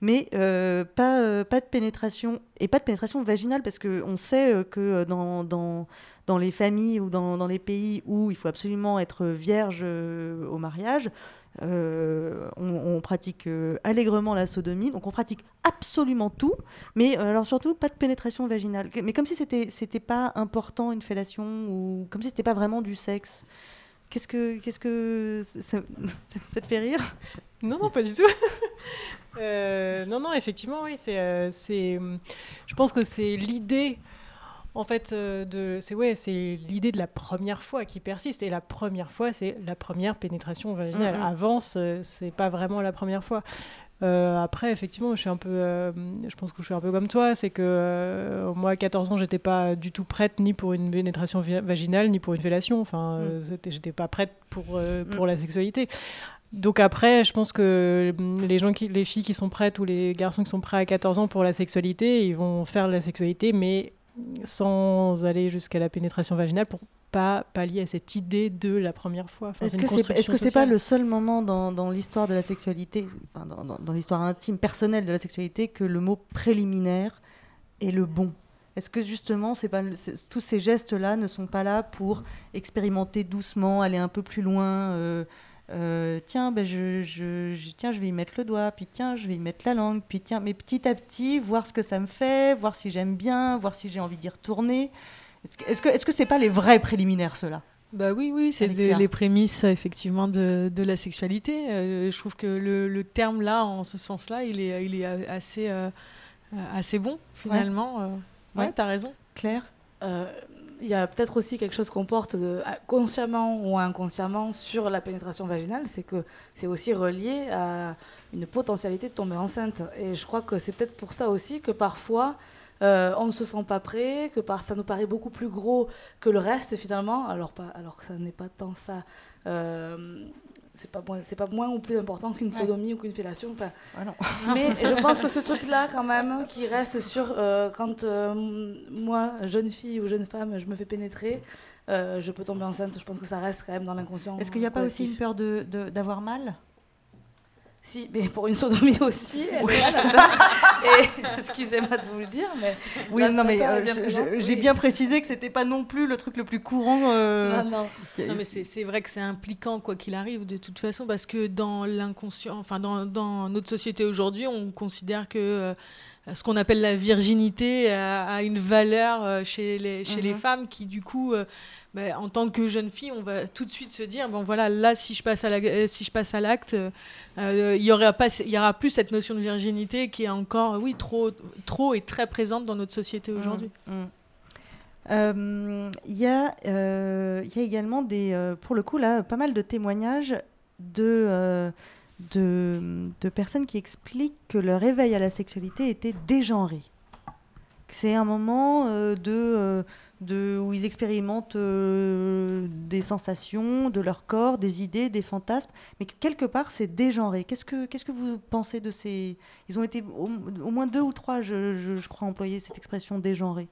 mais euh, pas, euh, pas de pénétration. Et pas de pénétration vaginale parce qu'on sait euh, que dans, dans, dans les familles ou dans, dans les pays où il faut absolument être vierge au mariage, on, pratique allègrement la sodomie, donc on pratique absolument tout, mais alors surtout pas de pénétration vaginale. Mais comme si c'était c'était pas important une fellation ou comme si c'était pas vraiment du sexe. Qu'est-ce que qu'est-ce que ça te fait rire? Non, non, pas du tout. Euh, non, non, effectivement, oui, c'est, euh, c'est, hum, je pense que c'est l'idée, en fait, euh, de, c'est ouais, c'est l'idée de la première fois qui persiste. Et la première fois, c'est la première pénétration vaginale. Mhm. Avant, ce- c'est pas vraiment la première fois. Après, effectivement, je suis un peu, je pense que je suis un peu comme toi, c'est que moi, à 14 ans, j'étais pas du tout prête ni pour une pénétration vaginale, ni pour une fellation. Enfin, c'était- j'étais pas prête pour, pour la sexualité. Donc après, je pense que les gens qui, les filles qui sont prêtes ou les garçons qui sont prêts à 14 ans pour la sexualité, ils vont faire de la sexualité, mais sans aller jusqu'à la pénétration vaginale pour pas pallier à cette idée de la première fois. Enfin, Est-ce que c'est que c'est pas le seul moment dans, dans l'histoire de la sexualité, enfin, dans, dans- dans l'histoire intime, personnelle de la sexualité, que le mot préliminaire est le bon? Est-ce que justement, pas tous ces gestes-là ne sont pas là pour expérimenter doucement, aller un peu plus loin euh, euh, tiens, ben je, je- je- tiens, je vais y mettre le doigt, puis tiens, je vais y mettre la langue, puis tiens, mais petit à petit, voir ce que ça me fait, voir si j'aime bien, voir si j'ai envie d'y retourner. Est-ce que est-ce que est-ce que c'est pas les vrais préliminaires, ceux-là? Bah oui, oui, c'est des- les prémices effectivement de, de la sexualité. Euh, je trouve que le, le terme là, en ce sens-là, il est, il est assez, euh, assez bon finalement. Euh, Ouais, Ouais. t'as raison. Claire? Euh, Il y a peut-être aussi quelque chose qu'on porte à- consciemment ou inconsciemment sur la pénétration vaginale, c'est que c'est aussi relié à une potentialité de tomber enceinte. Et je crois que c'est peut-être pour ça aussi que parfois euh, on ne se sent pas prêt, que par, ça nous paraît beaucoup plus gros que le reste finalement, alors, pas, alors que ça n'est pas tant ça. Euh, c'est pas moins, c'est pas moins ou plus important qu'une Ouais. sodomie ou qu'une fellation. Enfin, mais je pense que ce truc-là, quand même, qui reste sur euh, quand euh, moi, jeune fille ou jeune femme, je me fais pénétrer, euh, je peux tomber enceinte. Je pense que ça reste quand même dans l'inconscient. Est-ce qu'il n'y a pas aussi une peur de- d'avoir mal? Si, mais pour une sodomie aussi. elle. Et excusez-moi de vous le dire, mais Oui, non, mais euh, j'ai oui. bien précisé que c'était pas non plus le truc le plus courant. euh, Non, non. Non, mais c'est c'est vrai que c'est impliquant, quoi qu'il arrive, de toute façon, parce que dans l'inconscient, enfin, dans, dans notre société aujourd'hui, on considère que euh, ce qu'on appelle la virginité a, a une valeur chez, les, chez les Mhm. femmes qui, du coup, euh, bah, en tant que jeune fille, on va tout de suite se dire bon, voilà, là, si je passe à la- euh, si je passe à l'acte, euh, euh, il y aura pas, il y aura plus cette notion de virginité qui est encore, oui, trop, trop et très présente dans notre société aujourd'hui. Mm, mm. Euh, Il y, a, euh, y a également des, euh, pour le coup là, pas mal de témoignages de, euh, de, de personnes qui expliquent que leur éveil à la sexualité était dégenré. C'est un moment euh, de, euh, de, où ils expérimentent euh, des sensations de leur corps, des idées, des fantasmes, mais que quelque part c'est dégenré. Qu'est-ce que, qu'est-ce que vous pensez de ces... Ils ont été au, au moins deux ou trois, je, je, je crois, employer cette expression dégenré.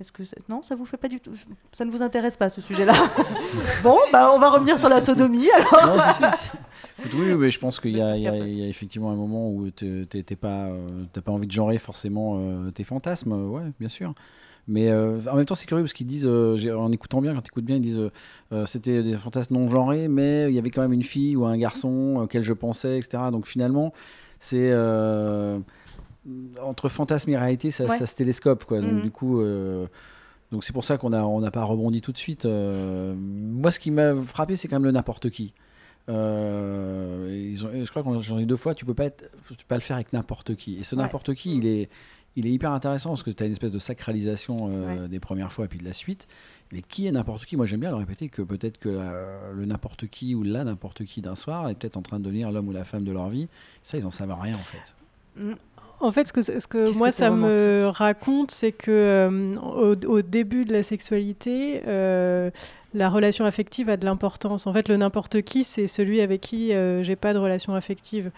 Est-ce que non, ça vous fait pas du tout, ça ne vous intéresse pas ce sujet-là Bon, bah on va revenir sur la sodomie alors. Non. Écoute, oui, mais je pense qu'il y, a- y y effectivement un moment où t'es pas, euh, t'as pas envie de genrer forcément euh, tes fantasmes, ouais, bien sûr. Mais euh, en même temps, c'est curieux parce qu'ils disent, euh, en écoutant bien, quand tu écoutes bien, ils disent euh, euh, c'était des fantasmes non genrés, mais il y avait quand même une fille ou un garçon auquel je pensais, etc. Donc finalement, c'est entre fantasme et réalité, ça, Ouais. ça se télescope, quoi. Donc Mhm. du coup. donc c'est pour ça qu'on a on n'a pas rebondi tout de suite. Moi, ce qui m'a frappé, c'est quand même le n'importe qui. Euh, ils ont- je crois que j'en ai deux fois. Tu peux pas être, tu peux pas le faire avec n'importe qui. Et ce Ouais. n'importe qui, il est, il est hyper intéressant parce que tu as une espèce de sacralisation euh, des premières fois et puis de la suite. Mais qui est n'importe qui? Moi, j'aime bien le répéter que peut-être que euh, le n'importe qui ou la n'importe qui d'un soir est peut-être en train de devenir l'homme ou la femme de leur vie. Ça, ils en savent rien en fait. Mm. En fait, ce que, ce que Qu'est-ce moi, que ça me raconte, c'est que euh, au, au début de la sexualité, euh, la relation affective a de l'importance. En fait, le n'importe qui, c'est celui avec qui euh, j'ai pas de relation affective.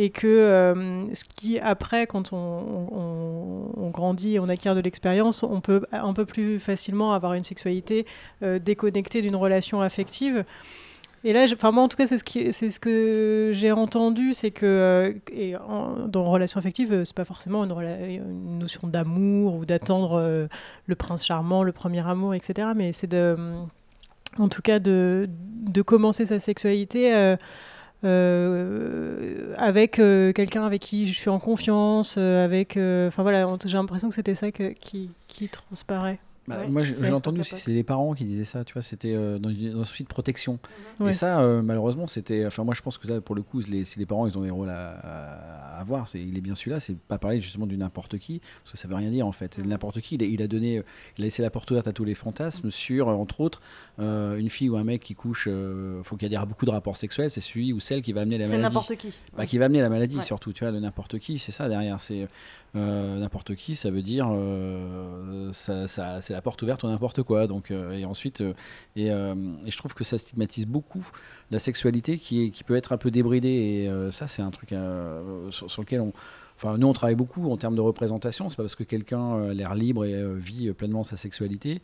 Et que euh, ce qui, après, quand on, grandit et on acquiert de l'expérience, on peut un peu plus facilement avoir une sexualité euh, déconnectée d'une relation affective. Et là, enfin moi en tout cas, c'est ce, qui- c'est ce que j'ai entendu, c'est que euh, et dans relation affective, euh, c'est pas forcément une, notion d'amour ou d'attendre euh, le prince charmant, le premier amour, etc. Mais c'est en tout cas, de, de commencer sa sexualité. Euh, avec euh, quelqu'un avec qui je suis en confiance, euh, avec, enfin voilà, j'ai l'impression que c'était ça qui, qui transparaît. Bah, moi, j'ai entendu aussi, c'est les parents qui disaient ça, tu vois, c'était euh, dans, dans un souci de protection. Ouais. Et ça, euh, malheureusement, c'était. Enfin, moi, je pense que là, pour le coup, les, si les parents, ils ont des rôles à, à avoir, c'est, il est bien celui-là, c'est pas parler justement du n'importe qui, parce que ça veut rien dire en fait. C'est n'importe qui, il a, il a donné, il a laissé la porte ouverte à tous les fantasmes sur, euh, entre autres, euh, une fille ou un mec qui couche, faut qu'il y ait beaucoup de rapports sexuels, c'est celui ou celle qui va amener la C'est maladie. n'importe qui. Bah, Ouais. qui va amener la maladie surtout, tu vois, le n'importe qui, c'est ça derrière. C'est euh, n'importe qui, ça veut dire euh, ça, c'est la porte ouverte au n'importe quoi. Donc, euh, et ensuite, et, je trouve que ça stigmatise beaucoup la sexualité qui, est, qui peut être un peu débridée. Et ça, c'est un truc sur, lequel on. Enfin, nous, on travaille beaucoup en termes de représentation. C'est pas parce que quelqu'un a l'air libre et vit pleinement sa sexualité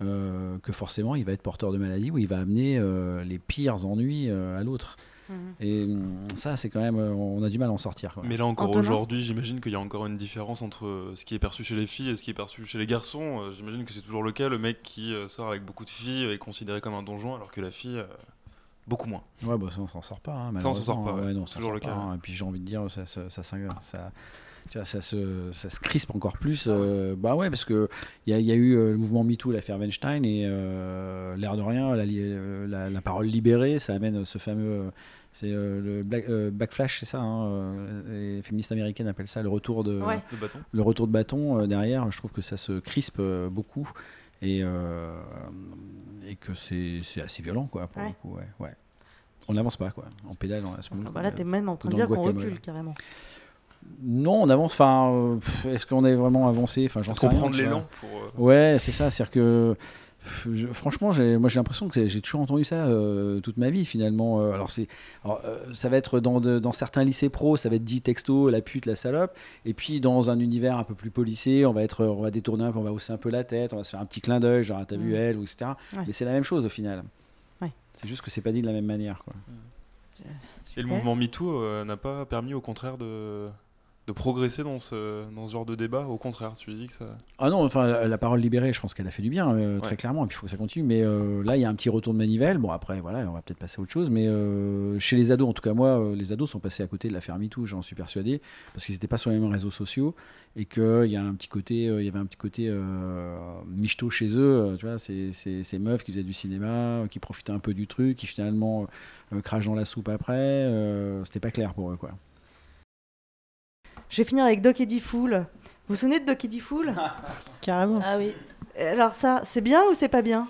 que forcément il va être porteur de maladie ou il va amener les pires ennuis à l'autre. Mhm. Et hum, ça, c'est quand même, euh, on a du mal à en sortir. quoi. Mais là encore Antonin aujourd'hui, j'imagine qu'il y a encore une différence entre euh, ce qui est perçu chez les filles et ce qui est perçu chez les garçons. Euh, J'imagine que c'est toujours le cas. Le mec qui sort avec beaucoup de filles est considéré comme un donjon, alors que la fille, beaucoup moins. Ouais, bah ça, on s'en sort pas. hein, Ça, on s'en sort pas, ouais. non, on s'en Toujours sort le pas, cas, hein. Et puis j'ai envie de dire, ça, ça, ça, ça, ça- tu vois, ça se, ça se crispe encore plus. euh, bah ouais, parce que il y, a- il y a eu euh, le mouvement MeToo, l'affaire Weinstein, et euh, l'air de rien, la, la, la parole libérée, ça amène ce fameux. c'est euh, le black- euh, backflash, c'est ça. Hein, les féministes américaines appellent ça le retour de, Ouais. De bâton. le retour de bâton euh, derrière. Je trouve que ça se crispe euh, beaucoup et, euh, et que c'est c'est assez violent, quoi, pour Ouais. le coup. Ouais, ouais. On n'avance pas, quoi. En pédale, on reste Ah bah là, t'es même en train de le dire qu'on recule carrément. Non, on avance. Enfin, euh, est-ce qu'on est vraiment avancé? Enfin, j'en Faut sais rien, prendre tu l'élan pour, euh, Ouais, c'est ça. C'est-à-dire que Je- franchement, j'ai- moi j'ai l'impression que j'ai toujours entendu ça euh, toute ma vie finalement. Euh, alors c'est, euh, ça va être dans, de- dans certains lycées pro, ça va être dit texto, la pute, la salope. Et puis dans un univers un peu plus policé, on va être, on va détourner un peu, on va hausser un peu la tête, on va se faire un petit clin d'œil, genre Ah, t'as vu Mm. elle ou etc. Ouais. Mais c'est la même chose au final. Ouais. C'est juste que c'est pas dit de la même manière quoi. Et le mouvement MeToo euh, n'a pas permis au contraire de, de progresser dans ce, dans ce genre de débat. Au contraire, tu dis que ça. Ah non, enfin la, la parole libérée, je pense qu'elle a fait du bien, euh, très Ouais. clairement, et puis il faut que ça continue. Mais euh, là, il y a un petit retour de manivelle. Bon, après, voilà, on va peut-être passer à autre chose. Mais euh, chez les ados, en tout cas, moi, les ados sont passés à côté de l'affaire MeToo, j'en suis persuadé, parce qu'ils n'étaient pas sur les mêmes réseaux sociaux, et qu'il y a un petit côté, il y avait un petit côté michto chez eux, tu vois, ces, ces, ces meufs qui faisaient du cinéma, qui profitaient un peu du truc, qui finalement crachent dans la soupe après. C'était pas clair pour eux, quoi. Je vais finir avec Doc Eddie Fool. Vous vous souvenez de Doc Eddie Fool Carrément. Ah oui. Alors ça, c'est bien ou c'est pas bien?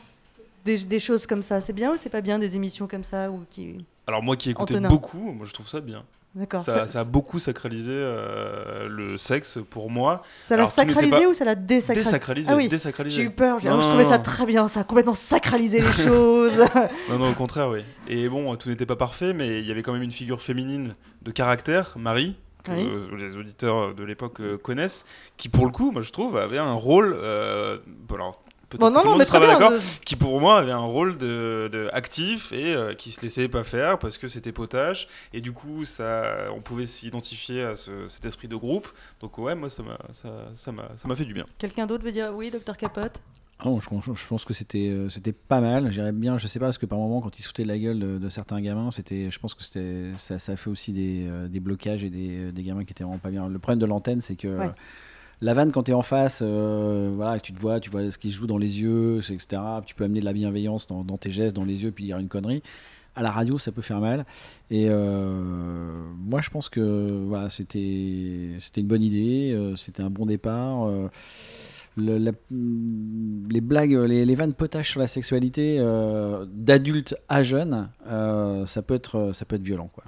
Des, des choses comme ça, c'est bien ou c'est pas bien des émissions comme ça ou qui Alors moi qui écoutais Antonin. beaucoup, moi je trouve ça bien. D'accord. Ça, Ça- ça a beaucoup sacralisé euh, le sexe pour moi. Ça l'a sacralisé pas- ou ça l'a désacralisé Désacralisé, Ah oui. désacralisé. J'ai eu peur. j'ai- Non, alors, je non, trouvais ça non. très bien. Ça a complètement sacralisé les choses. Non, non, au contraire, oui. Et bon, tout n'était pas parfait, mais il y avait quand même une figure féminine de caractère, Marie, que Oui. euh, les auditeurs de l'époque euh, connaissent, qui pour le coup, moi je trouve, avait un rôle. euh, bon, alors, peut-être Bon, non, tout le non, monde mais sera d'accord, de- qui pour moi avait un rôle de, de actif et euh, qui se laissait pas faire parce que c'était potage. Et du coup, ça, on pouvait s'identifier à ce- cet esprit de groupe. Donc, ouais, moi ça m'a ça, ça m'a- ça m'a fait du bien. Quelqu'un d'autre veut dire oui, docteur Capote? Ah non, je, pense que c'était euh, c'était pas mal. J'irais bien, je sais pas, parce que par moment, quand ils se foutaient de la gueule de, de certains gamins, c'était, je pense que c'était, ça, ça a fait aussi des, euh, des blocages et des, des gamins qui étaient vraiment pas bien. Le problème de l'antenne, c'est que Ouais. euh, la vanne, quand tu es en face, euh, voilà, tu te vois, tu vois ce qui se joue dans les yeux, etc. Tu peux amener de la bienveillance dans, dans tes gestes, dans les yeux, puis dire une connerie. À la radio, ça peut faire mal. Et euh, moi, je pense que voilà, c'était c'était une bonne idée, euh, c'était un bon départ. euh, le- la- les blagues, les, les vannes potaches sur la sexualité euh, d'adulte à jeune, euh, ça peut être ça peut être violent, quoi.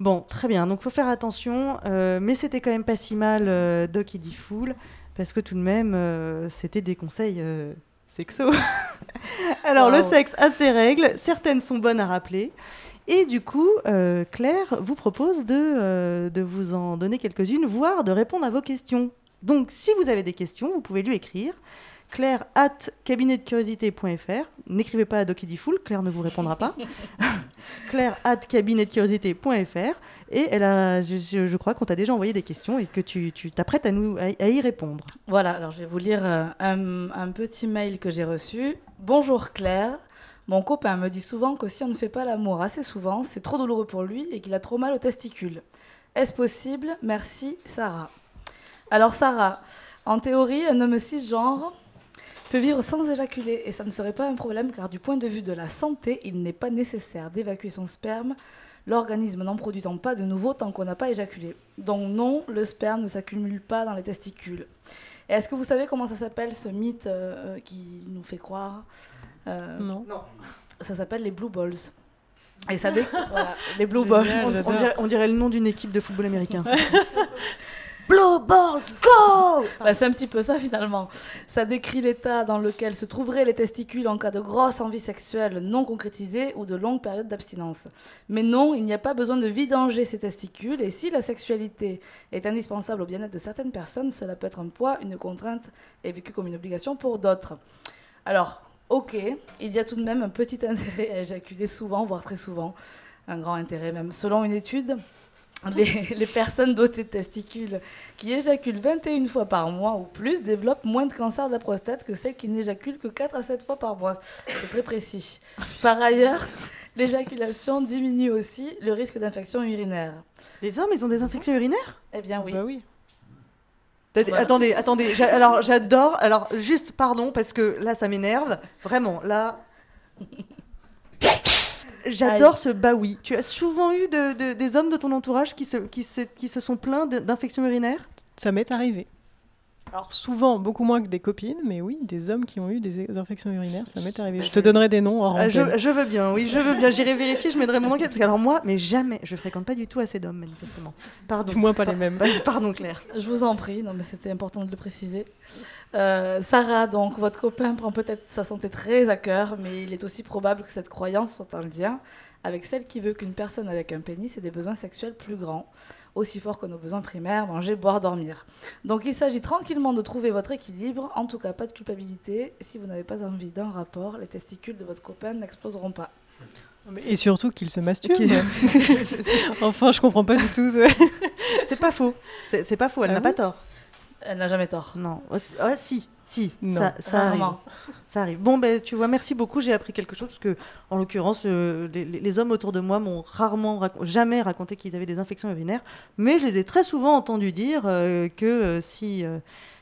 Bon, très bien. Donc, faut faire attention. euh, mais c'était quand même pas si mal, euh, Doc Eddie Fool, parce que tout de même, euh, c'était des conseils euh, sexo. Alors, le sexe a ses règles. Certaines sont bonnes à rappeler. Et du coup, euh, Claire vous propose de, euh, de vous en donner quelques-unes, voire de répondre à vos questions. Donc, si vous avez des questions, vous pouvez lui écrire. Claire at cabinetdecuriosité.fr. N'écrivez pas à Doc Fool, Claire ne vous répondra pas. Claire at cabinetdecuriosité.fr et elle a, je, je- crois qu'on t'a déjà envoyé des questions et que tu t'apprêtes à, nous, à, à y répondre. Voilà, alors je vais vous lire euh, un, un petit mail que j'ai reçu. Bonjour Claire. Mon copain me dit souvent que si on ne fait pas l'amour assez souvent, c'est trop douloureux pour lui et qu'il a trop mal aux testicules. Est-ce possible? Merci, Sarah. Alors Sarah, en théorie, un homme cisgenre peut vivre sans éjaculer et ça ne serait pas un problème car du point de vue de la santé, il n'est pas nécessaire d'évacuer son sperme, l'organisme n'en produisant pas de nouveau tant qu'on n'a pas éjaculé. Donc non, le sperme ne s'accumule pas dans les testicules. Et est-ce que vous savez comment ça s'appelle ce mythe euh, qui nous fait croire euh, Non. Non. Ça s'appelle les blue balls. Et ça dé... voilà, les blue balls. On, on dirait, on dirait le nom d'une équipe de football américain. Blue Balls, go Bah, c'est un petit peu ça finalement. Ça décrit l'état dans lequel se trouveraient les testicules en cas de grosse envie sexuelle non concrétisée ou de longues périodes d'abstinence. Mais non, il n'y a pas besoin de vidanger ces testicules et si la sexualité est indispensable au bien-être de certaines personnes, cela peut être un poids, une contrainte et vécu comme une obligation pour d'autres. Alors, ok, il y a tout de même un petit intérêt à éjaculer souvent, voire très souvent. Un grand intérêt même. Selon une étude, les, les personnes dotées de testicules qui éjaculent 21 fois par mois ou plus développent moins de cancer de la prostate que celles qui n'éjaculent que 4 à 7 fois par mois. C'est très précis. Par ailleurs, l'éjaculation diminue aussi le risque d'infection urinaire. Les hommes, ils ont des infections urinaires? Eh bien oui. Bah oui. Voilà. Attendez, attendez. j'a- Alors, j'adore. Alors, juste, pardon, parce que là, ça m'énerve. Vraiment, là. J'adore ce bah oui. Tu as souvent eu de- de- des hommes de ton entourage qui se, qui se, qui se sont plaints d'infections urinaires? Ça m'est arrivé. Alors souvent, beaucoup moins que des copines, mais oui, des hommes qui ont eu des infections urinaires, ça m'est arrivé. Je te donnerai des noms en Ah, je, je veux bien, oui, je veux bien. J'irai vérifier, je mettrai mon enquête. Parce que alors moi, mais jamais, je fréquente pas du tout assez d'hommes, manifestement. Pardon. Du moins pas les mêmes. Pardon, Claire. Je vous en prie, non mais c'était important de le préciser. Euh, Sarah, donc votre copain prend peut-être sa santé très à cœur, mais il est aussi probable que cette croyance soit en lien avec celle qui veut qu'une personne avec un pénis ait des besoins sexuels plus grands, aussi forts que nos besoins primaires, manger, boire, dormir. Donc il s'agit tranquillement de trouver votre équilibre, en tout cas pas de culpabilité. Si vous n'avez pas envie d'un rapport, les testicules de votre copain n'exploseront pas. Et surtout qu'il se masturbe. Enfin, je comprends pas du tout. ce- C'est pas faux. C'est c'est pas faux, elle Ah n'a oui pas tort. Elle n'a jamais tort. Non. Oh, si- ah, si, Non. ça, ça arrive. Ça arrive. Bon, ben, tu vois, merci beaucoup. J'ai appris quelque chose parce que, en l'occurrence, euh, les, hommes autour de moi m'ont rarement, jamais raconté qu'ils avaient des infections urinaires, mais je les ai très souvent entendus dire euh, que euh, si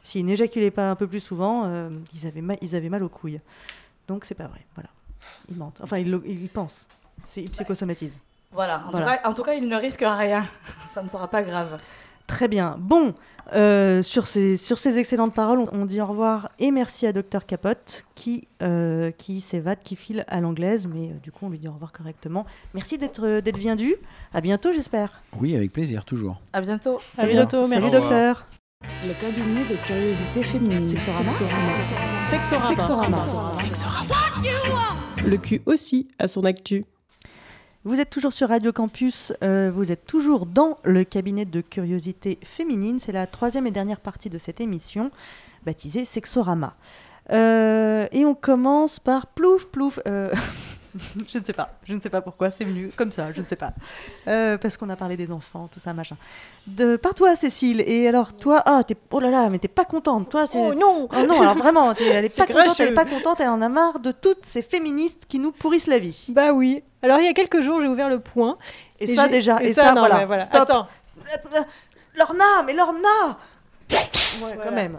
s'ils n'éjaculaient pas un peu plus souvent, ils avaient mal, ils avaient mal aux couilles. Donc c'est pas vrai. Voilà. Ils mentent. Enfin, ils, ils pensent. C'est ils psychosomatisent. Voilà, en, Voilà. Tout cas, en tout cas, il ne risque rien. Ça ne sera pas grave. Très bien. Bon, euh, sur, ces, sur ces excellentes paroles, on, on dit au revoir et merci à Docteur Capote qui, euh, qui s'évade, qui file à l'anglaise, mais euh, du coup, on lui dit au revoir correctement. Merci d'être d'être venu. À bientôt, j'espère. Oui, avec plaisir, toujours. À bientôt. Salut, docteur. Salut, docteur. Le cabinet de curiosité féminine. Sexorama. Sexorama. Sexorama. Sexorama. Le cul aussi a son actu. Vous êtes toujours sur Radio Campus, euh, vous êtes toujours dans le cabinet de curiosité féminine. C'est la troisième et dernière partie de cette émission, baptisée Sexorama. Euh, et on commence par plouf plouf. euh, je ne sais pas, je ne sais pas pourquoi, c'est venu comme ça, je ne sais pas. Euh, parce qu'on a parlé des enfants, tout ça, machin. De, par toi, Cécile, et alors toi, ah, t'es, oh là là, mais t'es pas contente, toi, c'est... Oh non Oh non, alors vraiment, t'es- elle est C'est pas contente, elle est pas contente, elle en a marre de toutes ces féministes qui nous pourrissent la vie. Bah oui. Alors il y a quelques jours, j'ai ouvert le point. Et, ça j'ai- déjà, et, ça, non, voilà. voilà. Stop. Attends. Euh, Lorna, mais Lorna Ouais, quand même.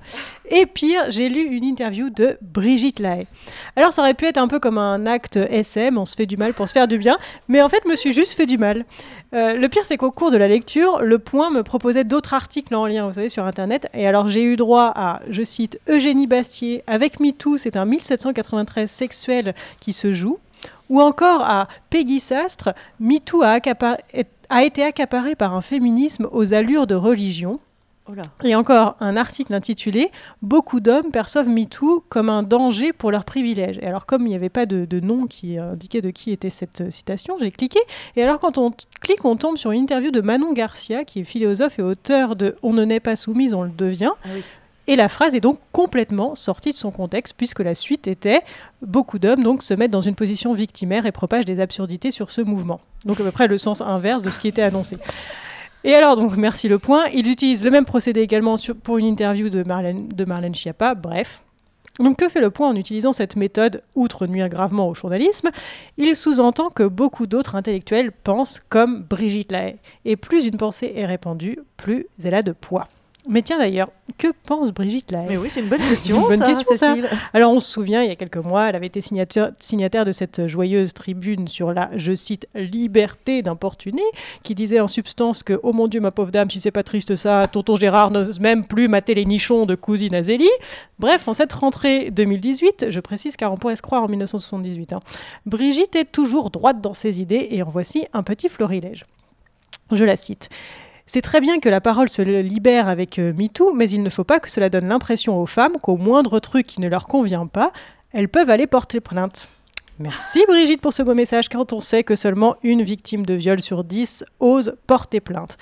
Et pire, j'ai lu une interview de Brigitte Lahaye. Alors ça aurait pu être un peu comme un acte SM, on se fait du mal pour se faire du bien, mais en fait, je me suis juste fait du mal. Euh, le pire, c'est qu'au cours de la lecture, Le Point me proposait d'autres articles en lien, vous savez, sur Internet. Et alors, j'ai eu droit à, je cite, Eugénie Bastier, avec MeToo, c'est un 1793 sexuel qui se joue. Ou encore à Peggy Sastre, MeToo a été accaparé par un féminisme aux allures de religion. Oh. Et encore un article intitulé Beaucoup d'hommes perçoivent MeToo comme un danger pour leurs privilèges. Et alors, comme il n'y avait pas de, de nom qui indiquait de qui était cette citation, j'ai cliqué. Et alors, quand on clique, on tombe sur une interview de Manon Garcia, qui est philosophe et auteur de On ne naît pas soumise, on le devient. Et la phrase est donc complètement sortie de son contexte, puisque la suite était beaucoup d'hommes donc se mettent dans une position victimaire et propagent des absurdités sur ce mouvement. Donc à peu près le sens inverse de ce qui était annoncé. Et alors, donc, merci le point. Ils utilisent le même procédé également pour une interview de Marlène, de Marlène Schiappa. Bref. Donc, que fait le point en utilisant cette méthode, outre nuire gravement au journalisme? Il sous-entend que beaucoup d'autres intellectuels pensent comme Brigitte Lahaye. Et plus une pensée est répandue, plus elle a de poids. Mais tiens d'ailleurs, que pense Brigitte Lahaye? Mais oui, c'est une bonne question, une bonne ça, question, ça. Cécile. Alors on se souvient, il y a quelques mois, elle avait été signataire, signataire de cette joyeuse tribune sur la, je cite, liberté d'importuner, qui disait en substance que, oh mon Dieu, ma pauvre dame, si c'est pas triste ça, tonton Gérard n'ose même plus mater les nichons de cousine Azélie. Bref, en cette rentrée 2018, je précise car on pourrait se croire en 1978, hein, Brigitte est toujours droite dans ses idées et en voici un petit florilège. Je la cite. C'est très bien que la parole se libère avec euh, MeToo, mais il ne faut pas que cela donne l'impression aux femmes qu'au moindre truc qui ne leur convient pas, elles peuvent aller porter plainte. Merci Brigitte pour ce beau message, quand on sait que seulement une victime de viol sur dix ose porter plainte.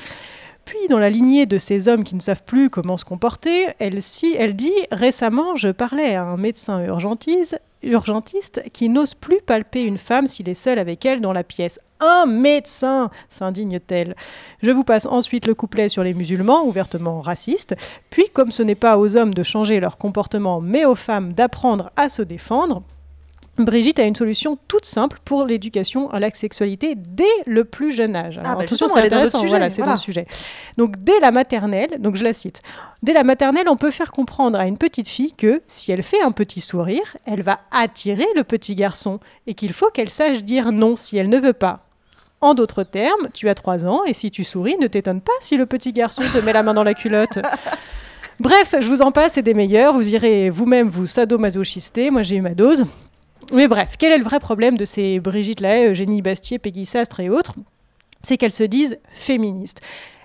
Puis, dans la lignée de ces hommes qui ne savent plus comment se comporter, elle, elle dit Récemment, je parlais à un médecin urgentiste, urgentiste qui n'ose plus palper une femme s'il est seul avec elle dans la pièce. Un médecin s'indigne-t-elle. Je vous passe ensuite le couplet sur les musulmans, ouvertement racistes. Puis, comme ce n'est pas aux hommes de changer leur comportement, mais aux femmes d'apprendre à se défendre, Brigitte a une solution toute simple pour l'éducation à la sexualité dès le plus jeune âge. Alors, bah attention, c'est intéressant, sujet, voilà, c'est voilà. dans le sujet. Donc dès la maternelle, donc je la cite, dès la maternelle, on peut faire comprendre à une petite fille que si elle fait un petit sourire, elle va attirer le petit garçon et qu'il faut qu'elle sache dire non si elle ne veut pas. En d'autres termes, tu as 3 ans et si tu souris, ne t'étonne pas si le petit garçon te met la main dans la culotte. Bref, je vous en passe, c'est des meilleurs. Vous irez vous-même vous sadomasochister. Moi, j'ai eu ma dose. Mais bref, quel est le vrai problème de ces Brigitte Lahaye, Eugénie Bastier, Peggy Sastre et autres? C'est qu'elles se disent féministes.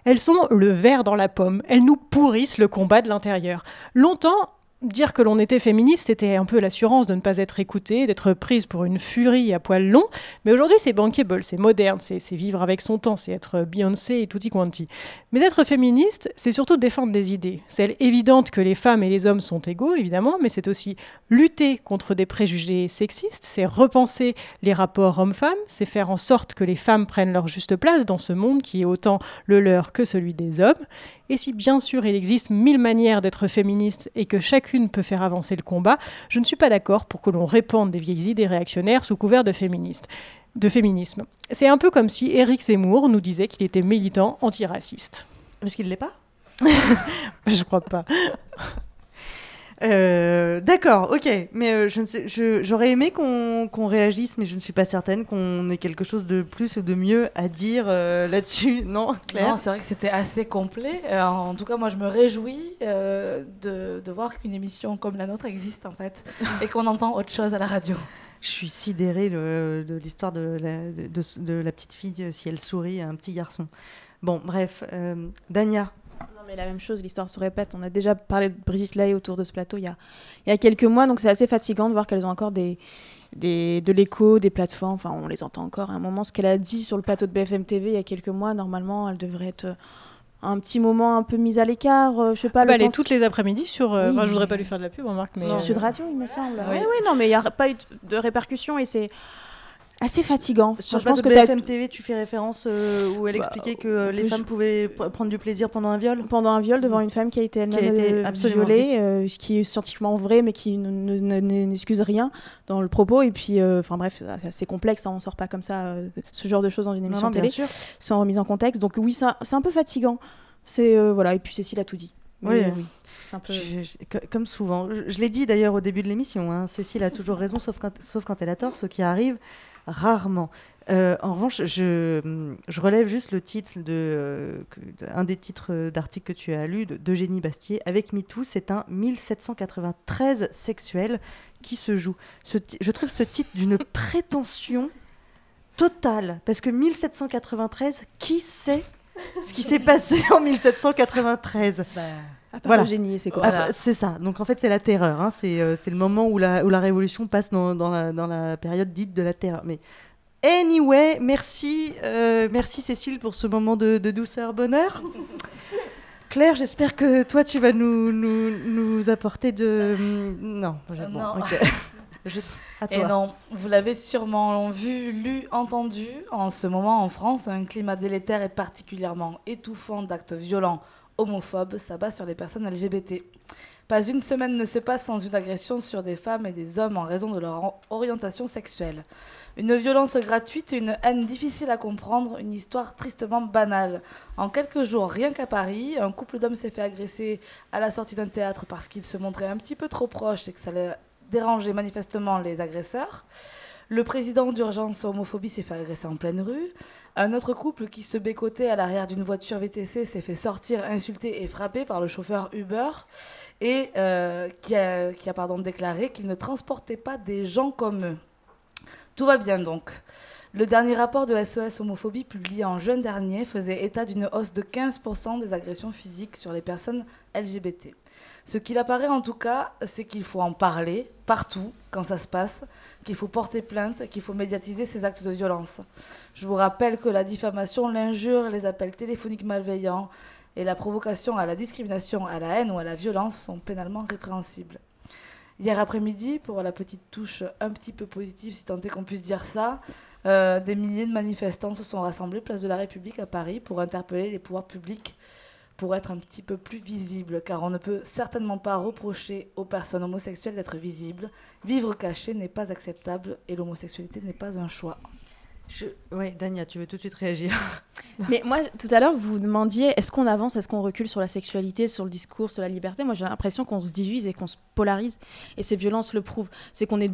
Elles sont le verre dans la pomme. Elles nous pourrissent le combat de l'intérieur. Longtemps, dire que l'on était féministe, c'était un peu l'assurance de ne pas être écoutée, d'être prise pour une furie à poil long. Mais aujourd'hui, c'est bankable, c'est moderne, c'est vivre avec son temps, c'est être Beyoncé et tutti quanti. Mais être féministe, c'est surtout défendre des idées. C'est évidente que les femmes et les hommes sont égaux, évidemment, mais c'est aussi lutter contre des préjugés sexistes, c'est repenser les rapports hommes-femmes, c'est faire en sorte que les femmes prennent leur juste place dans ce monde qui est autant le leur que celui des hommes. Et si bien sûr il existe mille manières d'être féministe et que chacune peut faire avancer le combat, je ne suis pas d'accord pour que l'on répande des vieilles idées réactionnaires sous couvert de féministe. De féminisme. C'est un peu comme si Éric Zemmour nous disait qu'il était militant antiraciste. Parce qu'il ne l'est pas? Je crois pas. Euh, D'accord, ok. Mais euh, je j'aurais aimé qu'on qu'on réagisse, mais je ne suis pas certaine qu'on ait quelque chose de plus ou de mieux à dire euh, là-dessus. Non, Claire? Non, c'est vrai que c'était assez complet. En tout cas, moi, je me réjouis de, de voir qu'une émission comme la nôtre existe, en fait, et qu'on entend autre chose à la radio. Je suis sidérée le- de l'histoire de la, de, de- la petite fille, si elle sourit à un petit garçon. Bon, bref. Dania Non, mais la même chose, l'histoire se répète. On a déjà parlé de Brigitte Lahaye autour de ce plateau il y a, il y a quelques mois, donc c'est assez fatigant de voir qu'elles ont encore des, des, de l'écho, des plateformes. Enfin, on les entend encore. À un moment, ce qu'elle a dit sur le plateau de BFM TV il y a quelques mois, normalement, elle devrait être euh, un petit moment un peu mise à l'écart. euh, je sais pas. Bah, le elle est toutes les après-midi sur. euh, Oui, enfin, je voudrais pas lui faire de la pub, remarque, mais. sur euh, Sud Radio, il me semble. Oui. Oui, non, mais il n'y a pas eu de répercussions et c'est assez fatigant. Sur Enfin, le je pense que BFM TV, tu fais référence euh, où elle Bah, expliquait que euh, les je- femmes pouvaient prendre du plaisir pendant un viol pendant un viol devant une femme qui a été elle-même euh, absolument violée, euh, ce qui est scientifiquement vrai, mais qui ne- ne- ne- ne- n'excuse rien dans le propos. Et puis, enfin bref, c'est- complexe, hein, on sort pas comme ça ce genre de choses dans une émission non, télé, sûr. sans remise en contexte. Donc oui, c'est un peu fatigant. C'est voilà. Et puis Cécile a tout dit. Oui, oui, c'est un peu. Je- je- co- comme souvent. Je, je l'ai dit d'ailleurs au début de l'émission, hein, Cécile a toujours raison, sauf quand, sauf quand elle a tort, ce qui arrive rarement. Euh, en revanche, je, je relève juste le titre de, euh, un des titres euh, d'articles que tu as lu de- d'Eugénie Bastier. Avec MeToo, c'est un 1793 sexuel qui se joue. Ce je trouve ce titre d'une prétention totale, parce que 1793, qui sait ce qui s'est passé en 1793 À part Eugénie et ses bah, c'est ça. Donc en fait, c'est la terreur. hein. C'est euh, c'est le moment où la, où la révolution passe dans, dans la, dans la période dite de la terreur. Mais anyway, merci, euh, merci Cécile pour ce moment de, de douceur, bonheur. Claire, j'espère que toi, tu vas nous, nous, nous apporter de... Non, je- bon, non. ok. Je- à Et toi. non, vous l'avez sûrement vu, lu, entendu. En ce moment, en France, un climat délétère et particulièrement étouffant d'actes violents homophobes s'abat sur les personnes LGBT. Pas une semaine ne se passe sans une agression sur des femmes et des hommes en raison de leur en- orientation sexuelle. Une violence gratuite, une haine difficile à comprendre, une histoire tristement banale. En quelques jours, rien qu'à Paris, un couple d'hommes s'est fait agresser à la sortie d'un théâtre parce qu'il se montrait un petit peu trop proche et que ça déranger manifestement les agresseurs. Le président d'urgence homophobie s'est fait agresser en pleine rue. Un autre couple qui se bécotait à l'arrière d'une voiture VTC s'est fait sortir, insulté et frappé par le chauffeur Uber et euh, qui a, qui déclaré qu'il ne transportait pas des gens comme eux. Tout va bien donc. Le dernier rapport de SOS Homophobie publié en juin dernier faisait état d'une hausse de 15% des agressions physiques sur les personnes LGBT. Ce qu'il apparaît en tout cas, c'est qu'il faut en parler partout quand ça se passe, qu'il faut porter plainte, qu'il faut médiatiser ces actes de violence. Je vous rappelle que la diffamation, l'injure, les appels téléphoniques malveillants et la provocation à la discrimination, à la haine ou à la violence sont pénalement répréhensibles. Hier après-midi, pour la petite touche un petit peu positive, si tant est qu'on puisse dire ça, euh, des milliers de manifestants se sont rassemblés place de la République à Paris pour interpeller les pouvoirs publics pour être un petit peu plus visibles, car on ne peut certainement pas reprocher aux personnes homosexuelles d'être visibles. Vivre caché n'est pas acceptable et l'homosexualité n'est pas un choix. Je... Oui, Dania, tu veux tout de suite réagir? Mais moi, tout à l'heure, vous demandiez est-ce qu'on avance, est-ce qu'on recule sur la sexualité, sur le discours, sur la liberté? Moi, j'ai l'impression qu'on se divise et qu'on se polarise. Et ces violences le prouvent. C'est qu'on est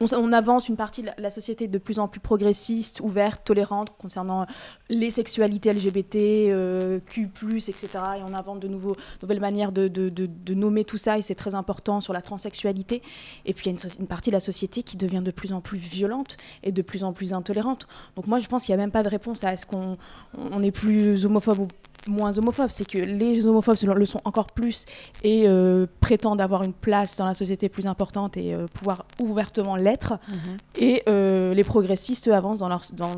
on, avance une partie de la, société de plus en plus progressiste, ouverte, tolérante concernant les sexualités LGBT, euh, Q+, etc. Et on invente de nouvelles manières de, nommer tout ça, et c'est très important sur la transsexualité. Et puis il y a une, partie de la société qui devient de plus en plus violente et de plus en plus intolérante. Donc moi, je pense qu'il n'y a même pas de réponse à est-ce qu'on on est plus homophobe ou moins homophobe. C'est que les homophobes le sont encore plus et euh, prétendent avoir une place dans la société plus importante et euh, pouvoir ouvertement l'être. Mhm. Et euh, les progressistes eux, avancent dans, leur, dans,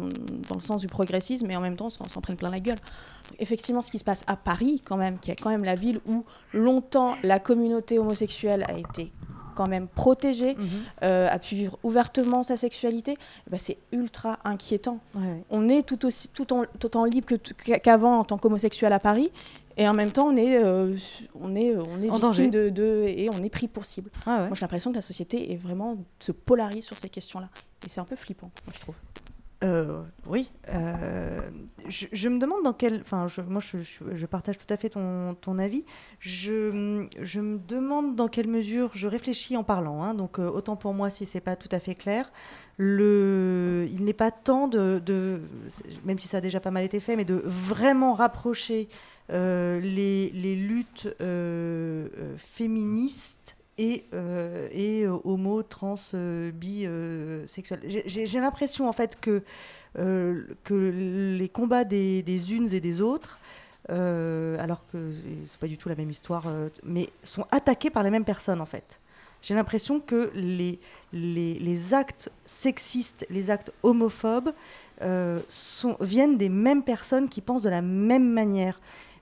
dans le sens du progressisme, mais en même temps s'en s'en prennent plein la gueule. Donc, effectivement, ce qui se passe à Paris, quand même, qui est quand même la ville où longtemps la communauté homosexuelle a été quand même protégée, euh, a pu vivre ouvertement sa sexualité, ben, c'est ultra inquiétant. On est tout aussi tout en, tout en libre qu'avant en tant qu'homosexuel à Paris, et en même temps on est, euh, on est, euh, on est En victime de- et on est pris pour cible. Moi j'ai l'impression que la société est vraiment se polarise sur ces questions-là, et c'est un peu flippant, moi, je trouve. Euh, oui. euh, je, me demande dans quel. Enfin, je- moi, je, partage tout à fait ton, avis. Je, me demande dans quelle mesure. Je réfléchis en parlant. hein, donc, euh, autant pour moi si c'est pas tout à fait clair. Il n'est pas temps de, même si ça a déjà pas mal été fait, mais de vraiment rapprocher les, luttes féministes et, euh, euh, homo, trans, euh, bi, euh, sexuel. J'ai- l'impression en fait que, que les combats des, unes et des autres, alors que c'est pas du tout la même histoire, mais sont attaqués par les mêmes personnes en fait. J'ai l'impression que les, les, actes sexistes, les actes homophobes sont, viennent des mêmes personnes qui pensent de la même manière.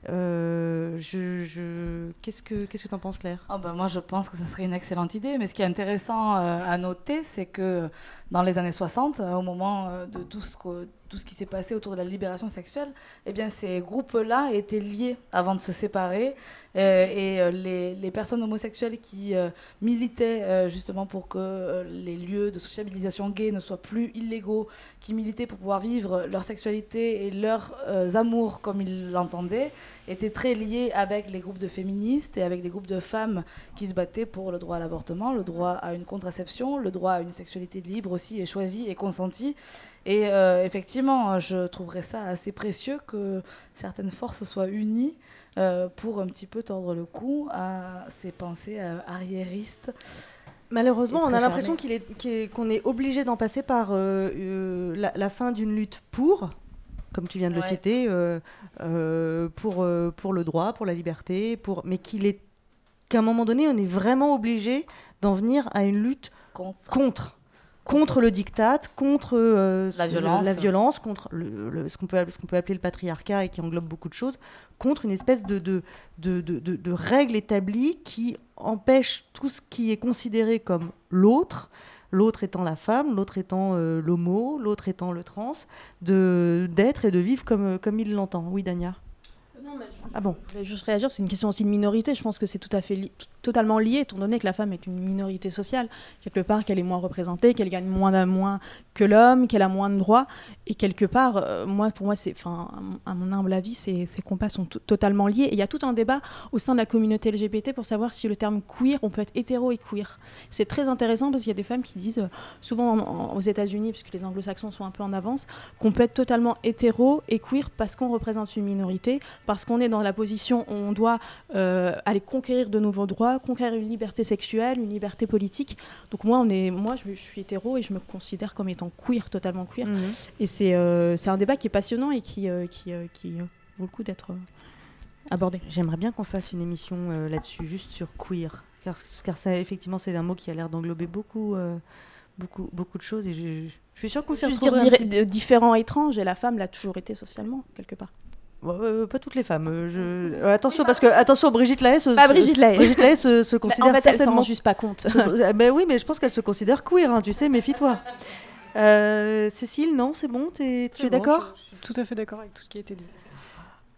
Euh, je, je... Qu'est-ce que qu'est-ce que t'en penses, Claire? Ah ben moi, je pense que ce serait une excellente idée. Mais ce qui est intéressant euh, à noter, c'est que dans les années 60, euh, au moment de tout ce, que- tout ce qui s'est passé autour de la libération sexuelle, eh bien, ces groupes-là étaient liés avant de se séparer. Euh, et euh, les, personnes homosexuelles qui euh, militaient justement pour que les lieux de sociabilisation gay ne soient plus illégaux, qui militaient pour pouvoir vivre leur sexualité et leurs amours comme ils l'entendaient, étaient très liés avec les groupes de féministes et avec les groupes de femmes qui se battaient pour le droit à l'avortement, le droit à une contraception, le droit à une sexualité libre aussi et choisie et consentie. Et euh, effectivement, je trouverais ça assez précieux que certaines forces soient unies euh, pour un petit peu tordre le cou à ces pensées euh, arriéristes. Malheureusement, on a l'impression est, est- qu'on est obligé d'en passer par la, la fin d'une lutte pour, comme tu viens de le citer, pour, pour le droit, pour la liberté, pour, mais qu'il est qu'à un moment donné, on est vraiment obligé d'en venir à une lutte contre. Contre, le diktat, contre euh, La ce- violence. la violence, contre le- le- ce qu'on peut, ce qu'on peut appeler le patriarcat et qui englobe beaucoup de choses, contre une espèce de, de, de, de, de- de règle établie qui empêche tout ce qui est considéré comme l'autre, l'autre étant la femme, l'autre étant euh, l'homo, l'autre étant le trans, de d'être et de vivre comme, comme il l'entend. Oui, Dania? Ah bon Je voulais juste réagir, c'est une question aussi de minorité. Je pense que c'est tout à fait totalement lié, étant donné que la femme est une minorité sociale, quelque part qu'elle est moins représentée, qu'elle gagne moins, d'un- moins que l'homme, qu'elle a moins de droits, et quelque part, euh, moi, pour moi, c'est, enfin, à mon- à humble avis, ces, ces combats sont to- totalement liés. Et il y a tout un débat au sein de la communauté LGBT pour savoir si le terme queer, on peut être hétéro et queer. C'est très intéressant parce qu'il y a des femmes qui disent, euh, souvent en- en- aux États-Unis, puisque les anglo-saxons sont un peu en avance, qu'on peut être totalement hétéro et queer parce qu'on représente une minorité, parce qu'on est dans la position où on doit euh, aller conquérir de nouveaux droits, conquérir une liberté sexuelle, une liberté politique. Donc moi, on est, moi je, je suis hétéro et je me considère comme étant queer, totalement queer. Mhm. Et c'est euh, c'est un débat qui est passionnant et qui, euh, qui, euh, qui euh, vaut le coup d'être euh, abordé. J'aimerais bien qu'on fasse une émission euh, là-dessus, juste sur queer. Car, car ça, effectivement, c'est un mot qui a l'air d'englober beaucoup, euh, beaucoup, beaucoup de choses. Et je, je suis sûre qu'on s'y Juste dire différent, étrange, et la femme l'a toujours été socialement, quelque part. Pas toutes les femmes. euh, je... euh, attention, parce que attention, Brigitte Lahaye se, Pas se- Brigitte Lahaye. Brigitte Lahaye se, considère en fait, elle s'en certainement. rend juste pas compte. Se- ah, ben oui, mais je pense qu'elle se considère queer, hein, tu sais, méfie-toi. Euh, Cécile, non, c'est bon, t'es- tu es bon, d'accord je suis tout à fait d'accord avec tout ce qui a été dit.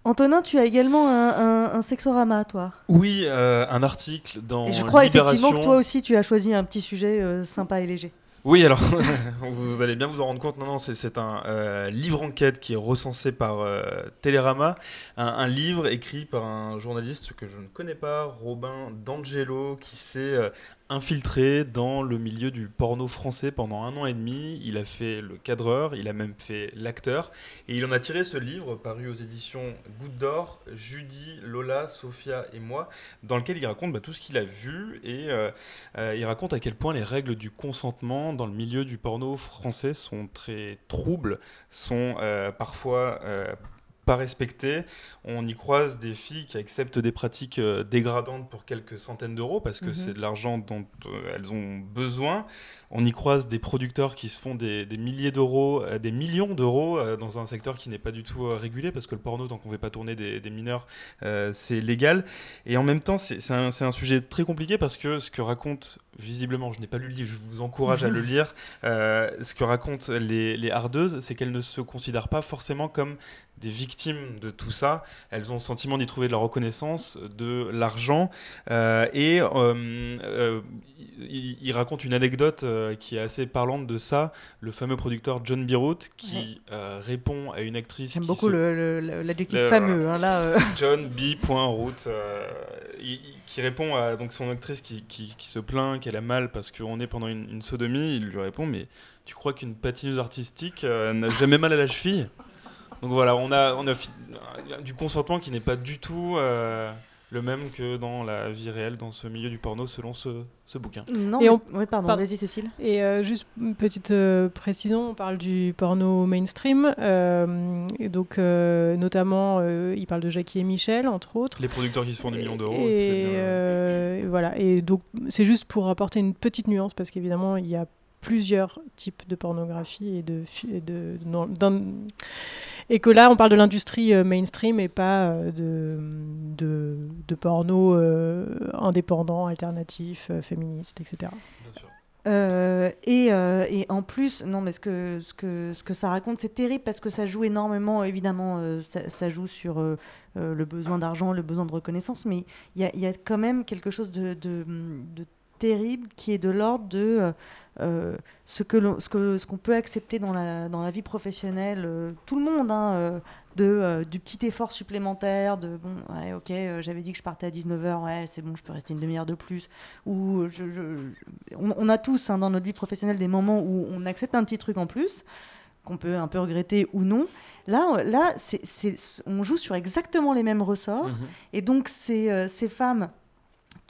Antonin, tu as également un, un- un sexorama, toi. Oui, euh, un article dans Et je crois Libération. effectivement que toi aussi, tu as choisi un petit sujet euh, sympa et léger. Oui, alors, vous allez bien vous en rendre compte. Non, non, c'est- un euh, livre enquête qui est recensé par euh, Télérama, un, un livre écrit par un journaliste que je ne connais pas, Robin D'Angelo, qui s'est euh, infiltré dans le milieu du porno français pendant un an et demi. Il a fait le cadreur, il a même fait l'acteur. Et il en a tiré ce livre paru aux éditions Goutte d'Or, Judy, Lola, Sophia et moi, dans lequel il raconte bah, tout ce qu'il a vu et euh, euh, il raconte à quel point les règles du consentement dans le milieu du porno français sont très troubles, sont euh, parfois pas respectées. On y croise des filles qui acceptent des pratiques euh, dégradantes pour quelques centaines d'euros parce que Mhm. c'est de l'argent dont euh, elles ont besoin. On y croise des producteurs qui se font des, milliers d'euros, euh, des millions d'euros euh, dans un secteur qui n'est pas du tout euh, régulé parce que le porno, tant qu'on ne veut pas tourner des, mineurs, c'est légal. Et en même temps, c'est un, sujet très compliqué parce que ce que raconte, visiblement, je n'ai pas lu le livre, je vous encourage à le lire, ce que racontent les, hardeuses, c'est qu'elles ne se considèrent pas forcément comme des victimes de tout ça. Elles ont le sentiment d'y trouver de la reconnaissance, de l'argent. et il, il raconte une anecdote euh, qui est assez parlante de ça. Le fameux producteur John Birut qui euh, répond à une actrice. J'aime beaucoup se- l'adjectif fameux, hein, là, euh. John B. Root, il- qui répond à donc son actrice qui, qui- qui se plaint qu'elle a mal parce qu'on est pendant une, une sodomie. Il lui répond mais tu crois qu'une patineuse artistique n'a jamais mal à la cheville? Donc voilà, on a, on a du consentement qui n'est pas du tout le même que dans la vie réelle, dans ce milieu du porno, selon ce, ce bouquin. Non, Et on- oui, pardon, pardon. vas-y Cécile. Et euh, juste une petite euh, précision, on parle du porno mainstream, euh, et donc euh, notamment euh, il parle de Jackie et Michel entre autres. Les producteurs qui se font des millions d'euros, Et, c'est bien. euh, et voilà. Et donc c'est juste pour apporter une petite nuance parce qu'évidemment il y a plusieurs types de pornographie et de, et de, non, d'un- et que là on parle de l'industrie euh, mainstream et pas euh, de, de, de porno euh, indépendant, alternatif, euh, féministe, etc. Euh, et, euh, et en plus, non, mais ce que, ce que, ce que ça raconte, c'est terrible parce que ça joue énormément, évidemment, euh, ça, ça joue sur le besoin d'argent, le besoin de reconnaissance, mais il y a, il y a quand même quelque chose de, de, de terrible qui est de l'ordre de euh, euh, ce que l'on- ce qu'on peut accepter dans la, dans la vie professionnelle, euh, tout le monde, hein, euh, de, du petit effort supplémentaire, de bon, ouais, ok, j'avais dit que je partais à 19h, ouais, c'est bon, je peux rester une demi-heure de plus. Ou je, je- on, on a tous hein, dans notre vie professionnelle des moments où on accepte un petit truc en plus, qu'on peut un peu regretter ou non. Là, là on joue sur exactement les mêmes ressorts. Mhm. Et donc, ces, ces femmes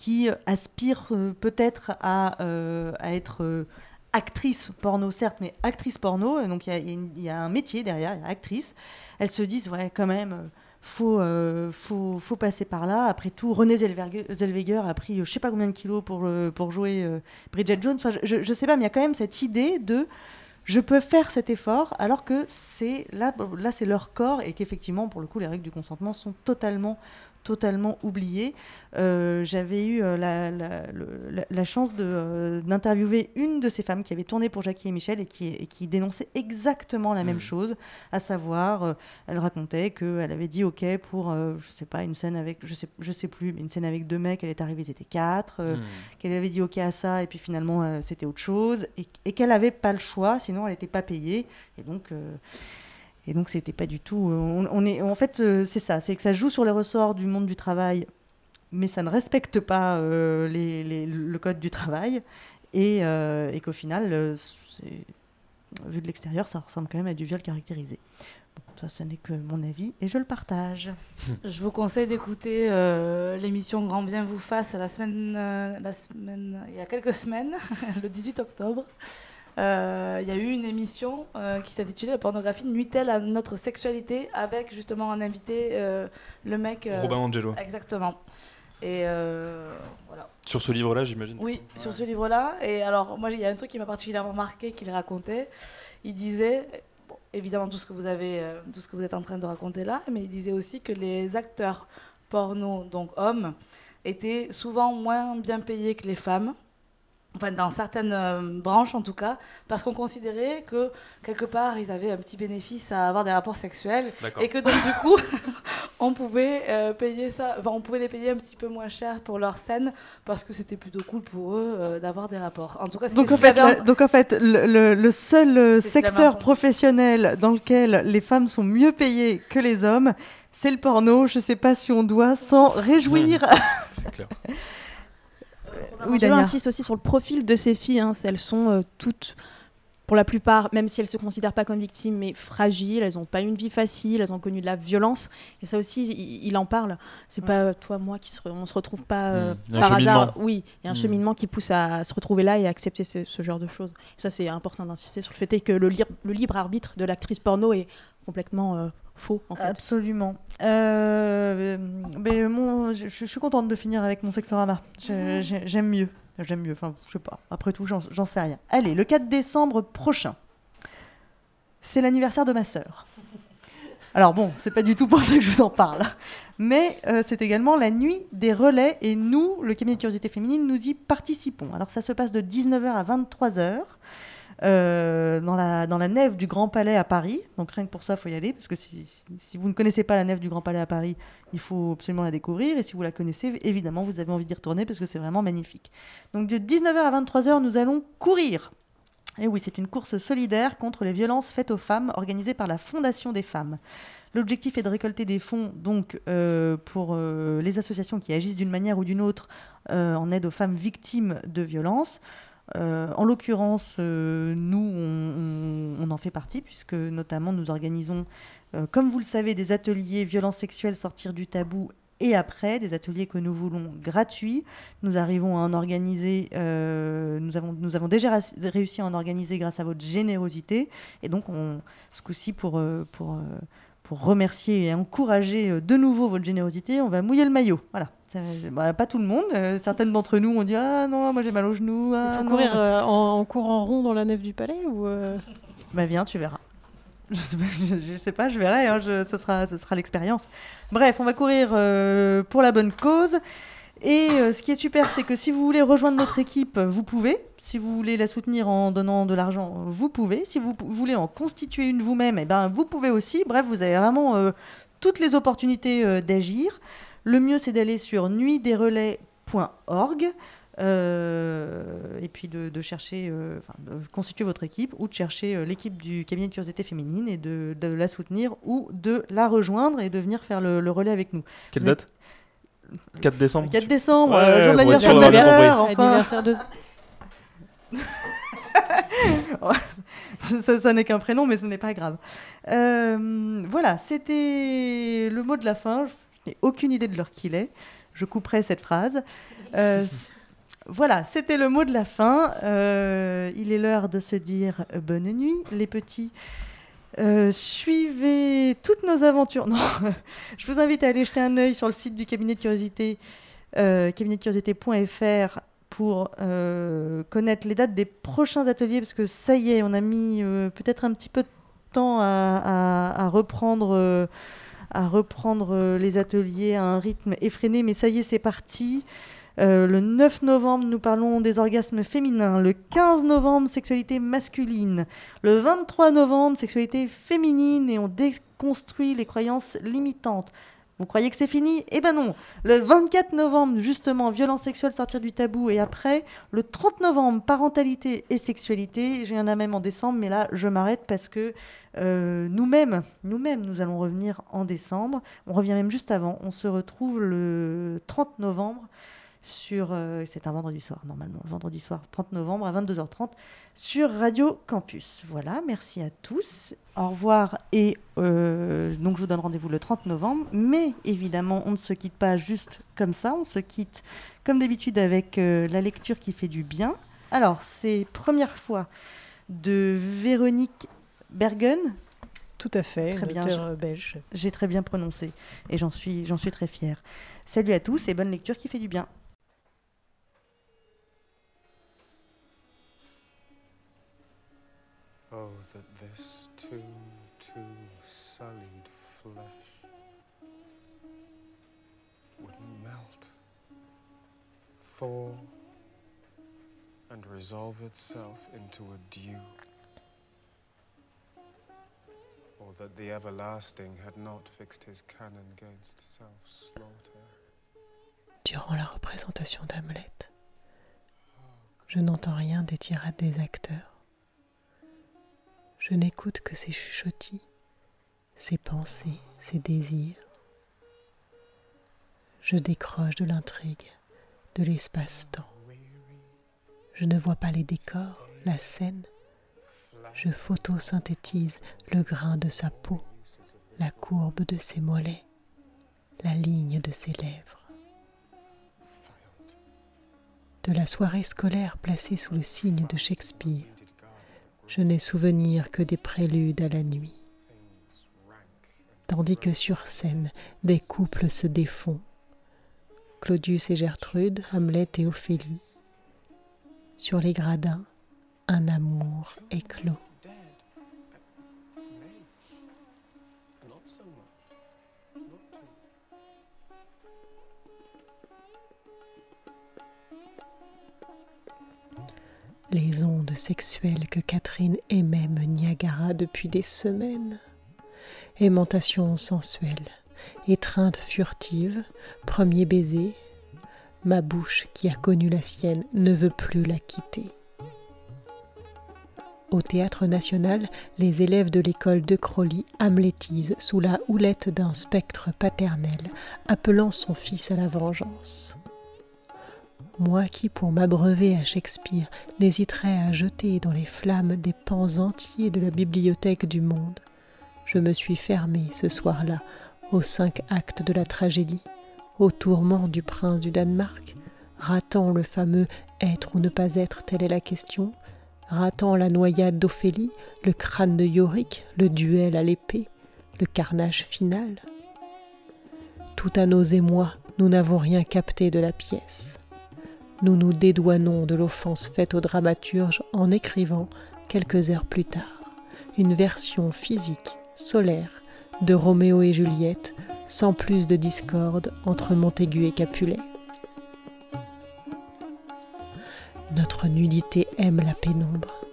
qui aspirent euh, peut-être à, euh, être euh, actrices porno, certes, mais actrices porno, donc il y a- un métier derrière, il y a actrice, elles se disent, ouais, quand même, faut, faut, faut passer par là. Après tout, Renée Zellweger, a pris je sais pas combien de kilos pour, pour jouer Bridget Jones. Je, je sais pas, mais il y a quand même cette idée de je peux faire cet effort alors que c'est là, là c'est leur corps et qu'effectivement, pour le coup, les règles du consentement sont totalement totalement oubliées. Euh, J'avais eu euh, la, la, le- la- la chance euh, d'interviewer une de ces femmes qui avait tourné pour Jackie et Michel et qui, et qui dénonçait exactement la même Mhm. chose, à savoir, euh, elle racontait qu'elle avait dit OK pour, je sais pas, une scène avec, je sais, je sais plus, mais une scène avec deux mecs, elle est arrivée, ils étaient quatre, Mhm. qu'elle avait dit OK à ça, et puis finalement c'était autre chose, et, et qu'elle avait pas le choix, sinon elle n'était pas payée, et donc. Et donc, c'était pas du tout. euh, On, est, en fait, euh, c'est ça, c'est que ça joue sur les ressorts du monde du travail, mais ça ne respecte pas euh, le code du travail, et, qu'au final, vu de l'extérieur, ça ressemble quand même à du viol caractérisé. Ça, ce n'est que mon avis, et je le partage. Je vous conseille d'écouter l'émission Grand Bien vous fasse la semaine, la semaine, il y a quelques semaines, le 18 octobre. Euh, Il y a eu une émission euh, qui s'intitulait La pornographie nuit-elle à notre sexualité avec justement un invité, euh, le mec. euh, Robin Angelo. Exactement. Et euh, voilà. Sur ce livre-là, j'imagine. Oui, sur ce livre-là. Et alors, moi, il y a un truc qui m'a particulièrement marqué qu'il racontait. Il disait, bon, évidemment, tout ce, que vous avez, euh, tout ce que vous êtes en train de raconter là, mais il disait aussi que les acteurs porno, donc hommes, étaient souvent moins bien payés que les femmes. Enfin, dans certaines euh, branches en tout cas, parce qu'on considérait que quelque part ils avaient un petit bénéfice à avoir des rapports sexuels D'accord. et que donc du coup on pouvait euh, payer ça, enfin, on pouvait les payer un petit peu moins cher pour leur scène parce que c'était plutôt cool pour eux euh, d'avoir des rapports. En tout cas, c'était Donc ce en, fait, la- donc en fait, le, le- le seul secteur professionnel dans lequel les femmes sont mieux payées que les hommes, c'est le porno. Je sais pas si on doit s'en réjouir. C'est clair. Oui, je insiste aussi sur le profil de ces filles. hein. Elles sont euh, toutes, pour la plupart, même si elles se considèrent pas comme victimes, mais fragiles. Elles n'ont pas une vie facile. Elles ont connu de la violence. Et ça aussi, il, il en parle. C'est pas toi, moi, qui se, re- on se retrouve pas euh, Mmh. Un par hasard. Oui, il y a un Mmh. cheminement qui pousse à se retrouver là et à accepter ce, ce genre de choses. Ça, c'est important d'insister sur le fait que le, libre arbitre de l'actrice porno est complètement euh, faux. En fait. Absolument. Euh, mais mon, je, je suis contente de finir avec mon sexorama. J'ai- J'aime mieux. J'aime mieux. Enfin, je sais pas. Après tout, j'en j'en sais rien. Allez, le 4 décembre prochain, c'est l'anniversaire de ma sœur. Alors bon, c'est pas du tout pour ça que je vous en parle. Mais euh, c'est également la nuit des relais et nous, le cabinet de curiosité féminine, nous y participons. Alors ça se passe de 19h à 23h. Euh, dans, la, dans la nef du Grand Palais à Paris. Donc rien que pour ça, il faut y aller, parce que si, vous ne connaissez pas la nef du Grand Palais à Paris, il faut absolument la découvrir. Et si vous la connaissez, évidemment, vous avez envie d'y retourner, parce que c'est vraiment magnifique. Donc de 19h à 23h, nous allons courir. Et oui, c'est une course solidaire contre les violences faites aux femmes organisée par la Fondation des femmes. L'objectif est de récolter des fonds donc euh, pour euh, les associations qui agissent d'une manière ou d'une autre en aide aux femmes victimes de violences. Euh, en l'occurrence, euh, nous, on, en fait partie, puisque notamment nous organisons, euh, comme vous le savez, des ateliers violences sexuelles sortir du tabou et après, des ateliers que nous voulons gratuits. Nous arrivons à en organiser, nous, avons, nous avons déjà réussi à en organiser grâce à votre générosité. Et donc, on, ce coup-ci, pour, pour, pour remercier et encourager euh, de nouveau votre générosité, on va mouiller le maillot. Voilà. Bah, pas tout le monde. euh, certaines d'entre nous ont dit Ah non, moi j'ai mal aux genoux. Il ah faut non. courir euh, en, en courant rond dans la nef du palais ou euh, Bah viens, tu verras. Je sais pas, je, je sais pas, je verrai, hein, je- ce sera, ce sera l'expérience. Bref, on va courir pour la bonne cause. Et euh, ce qui est super, c'est que si vous voulez rejoindre notre équipe, vous pouvez. Si vous voulez la soutenir en donnant de l'argent, vous pouvez. Si vous voulez en constituer une vous-même, eh ben, vous pouvez aussi. Bref, vous avez vraiment euh, toutes les opportunités euh, d'agir. Le mieux, c'est d'aller sur nuitdesrelais.org. euh, et puis de, de chercher, euh, enfin, de constituer votre équipe ou de chercher euh, l'équipe du cabinet de curiosité féminine et de, de la soutenir ou de la rejoindre et de venir faire le, le relais avec nous. Quelle Vous êtes- date? 4 décembre 4 décembre, Ouais, euh, jour de l'anniversaire de ma sœur, enfin. anniversaire de. Ce n'est qu'un prénom, mais ce n'est pas grave. Euh, voilà, c'était le mot de la fin. Je n'ai aucune idée de l'heure qu'il est. Je couperai cette phrase. Euh, voilà, c'était le mot de la fin. Euh, il est l'heure de se dire bonne nuit, les petits. Euh, suivez toutes nos aventures. Non, je vous invite à aller jeter un œil sur le site du cabinet de curiosité, euh, pour euh, connaître les dates des prochains ateliers, parce que ça y est, on a mis euh, peut-être un petit peu de temps à, reprendre, les ateliers à un rythme effréné, mais ça y est, c'est parti. Euh, le 9 novembre, nous parlons des orgasmes féminins. Le 15 novembre, sexualité masculine. Le 23 novembre, sexualité féminine et on déconstruit les croyances limitantes. Vous croyez que c'est fini? Eh ben non. Le 24 novembre, justement, violence sexuelle, sortir du tabou. Et après, le 30 novembre, parentalité et sexualité. Il y en a même en décembre, mais là, je m'arrête parce que euh, nous-mêmes, nous-mêmes, nous allons revenir en décembre. On revient même juste avant. On se retrouve le 30 novembre sur... euh, c'est un vendredi soir, normalement. Vendredi soir, 30 novembre à 22h30 sur Radio Campus. Voilà, merci à tous. Au revoir et euh, donc je vous donne rendez-vous le 30 novembre. Mais évidemment, on ne se quitte pas juste comme ça. On se quitte comme d'habitude avec euh, la lecture qui fait du bien. Alors, c'est première fois de Véronique Bergen. Tout à fait, Très bien. belge. J'ai très bien prononcé et j'en suis, j'en suis très fière. Salut à tous et bonne lecture qui fait du bien. Oh, that this too, too sullied flesh would melt, thaw, and resolve itself into a dew. Or that the everlasting had not fixed his cannon against self-slaughter. Durant la représentation d'Hamlet, je n'entends rien des tirades des acteurs. Je n'écoute que ses chuchotis, ses pensées, ses désirs. Je décroche de l'intrigue, de l'espace-temps. Je ne vois pas les décors, la scène. Je photosynthétise le grain de sa peau, la courbe de ses mollets, la ligne de ses lèvres. De la soirée scolaire placée sous le signe de Shakespeare, je n'ai souvenir que des préludes à la nuit. Tandis que sur scène, des couples se défont. Claudius et Gertrude, Hamlet et Ophélie. Sur les gradins, un amour éclos. Que Catherine aimait Niagara depuis des semaines. Aimantation sensuelle, étreinte furtive, premier baiser, ma bouche qui a connu la sienne ne veut plus la quitter. Au théâtre national, les élèves de l'école de Crowley hamlétisent sous la houlette d'un spectre paternel, appelant son fils à la vengeance. Moi qui, pour m'abreuver à Shakespeare, n'hésiterais à jeter dans les flammes des pans entiers de la bibliothèque du monde, je me suis fermée ce soir-là aux cinq actes de la tragédie, au tourment du prince du Danemark, ratant le fameux être ou ne pas être, telle est la question, ratant la noyade d'Ophélie, le crâne de Yorick, le duel à l'épée, le carnage final. Tout à nos émois, nous n'avons rien capté de la pièce. Nous nous dédouanons de l'offense faite au dramaturge en écrivant, quelques heures plus tard, une version physique, solaire, de Roméo et Juliette, sans plus de discorde entre Montaigu et Capulet. Notre nudité aime la pénombre.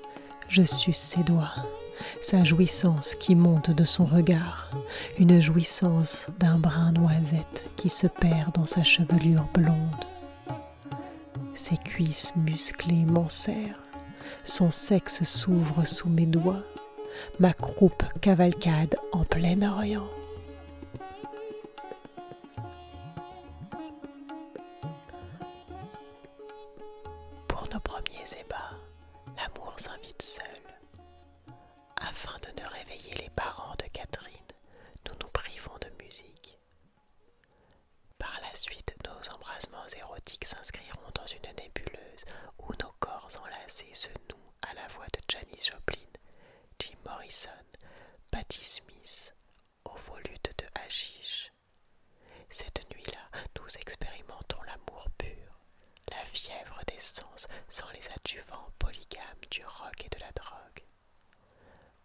Je suce ses doigts, sa jouissance qui monte de son regard, une jouissance d'un brin noisette qui se perd dans sa chevelure blonde. Ses cuisses musclées m'enserrent, son sexe s'ouvre sous mes doigts, ma croupe cavalcade en plein Orient. Pour nos premiers ébats, l'amour s'invite seul. Afin de ne réveiller les parents de Catherine, nous nous privons de musique. Par la suite, nos embrassements érotiques s'inscriront dans une nébuleuse où nos corps enlacés se nouent à la voix de Janis Joplin, Jim Morrison, Patti Smith, au volute de Hashish. Cette nuit-là, nous expérimentons l'amour pur, la fièvre des sens sans les adjuvants polygames du rock et de la drogue.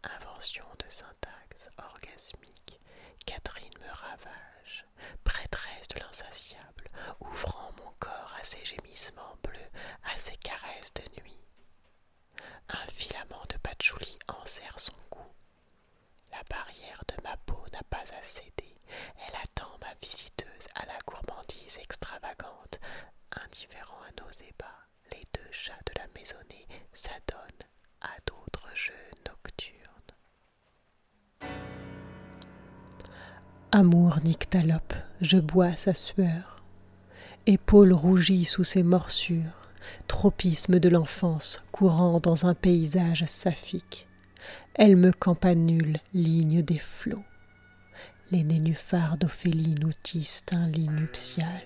Invention de syntaxe orgasmique, Catherine me ravage, prêtresse de l'insatiable, ouvrant mon corps à ses gémissements bleus, à ses caresses de nuit. Un filament de patchouli enserre son cou. La barrière de ma peau n'a pas à céder. Elle attend ma visiteuse à la gourmandise extravagante. Indifférent à nos ébats, les deux chats de la maisonnée s'adonnent à d'autres jeux nocturnes. Amour nyctalope, je bois sa sueur. Épaules rougies sous ses morsures, tropisme de l'enfance courant dans un paysage saphique. Elle me campanule, ligne des flots. Les nénuphars d'Ophélie nous tissent un lit nuptial.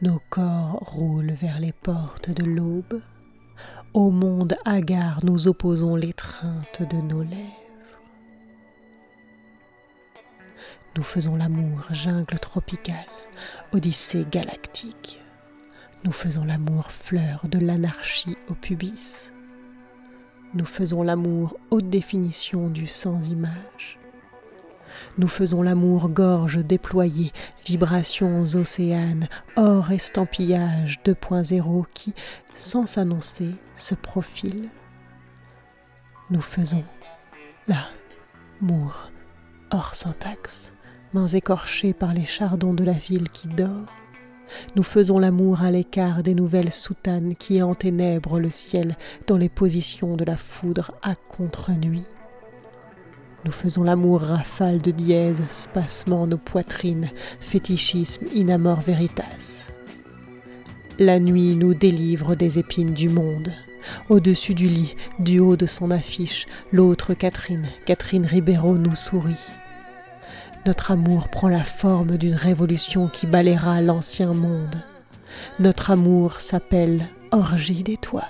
Nos corps roulent vers les portes de l'aube. Au monde hagard, nous opposons l'étreinte de nos lèvres. Nous faisons l'amour, jungle tropicale, odyssée galactique. Nous faisons l'amour, fleur de l'anarchie au pubis. Nous faisons l'amour, haute définition du sans image. Nous faisons l'amour, gorge déployée, vibrations océanes, or estampillage 2.0 qui, sans s'annoncer, se profile. Nous faisons l'amour, hors syntaxe, mains écorchées par les chardons de la ville qui dort. Nous faisons l'amour à l'écart des nouvelles soutanes qui enténèbrent le ciel dans les positions de la foudre à contre-nuit. Nous faisons l'amour rafale de dièse, spasmant nos poitrines, fétichisme in amor veritas. La nuit nous délivre des épines du monde. Au-dessus du lit, du haut de son affiche, l'autre Catherine, Catherine Ribeiro, nous sourit. Notre amour prend la forme d'une révolution qui balayera l'ancien monde. Notre amour s'appelle Orgie d'étoiles.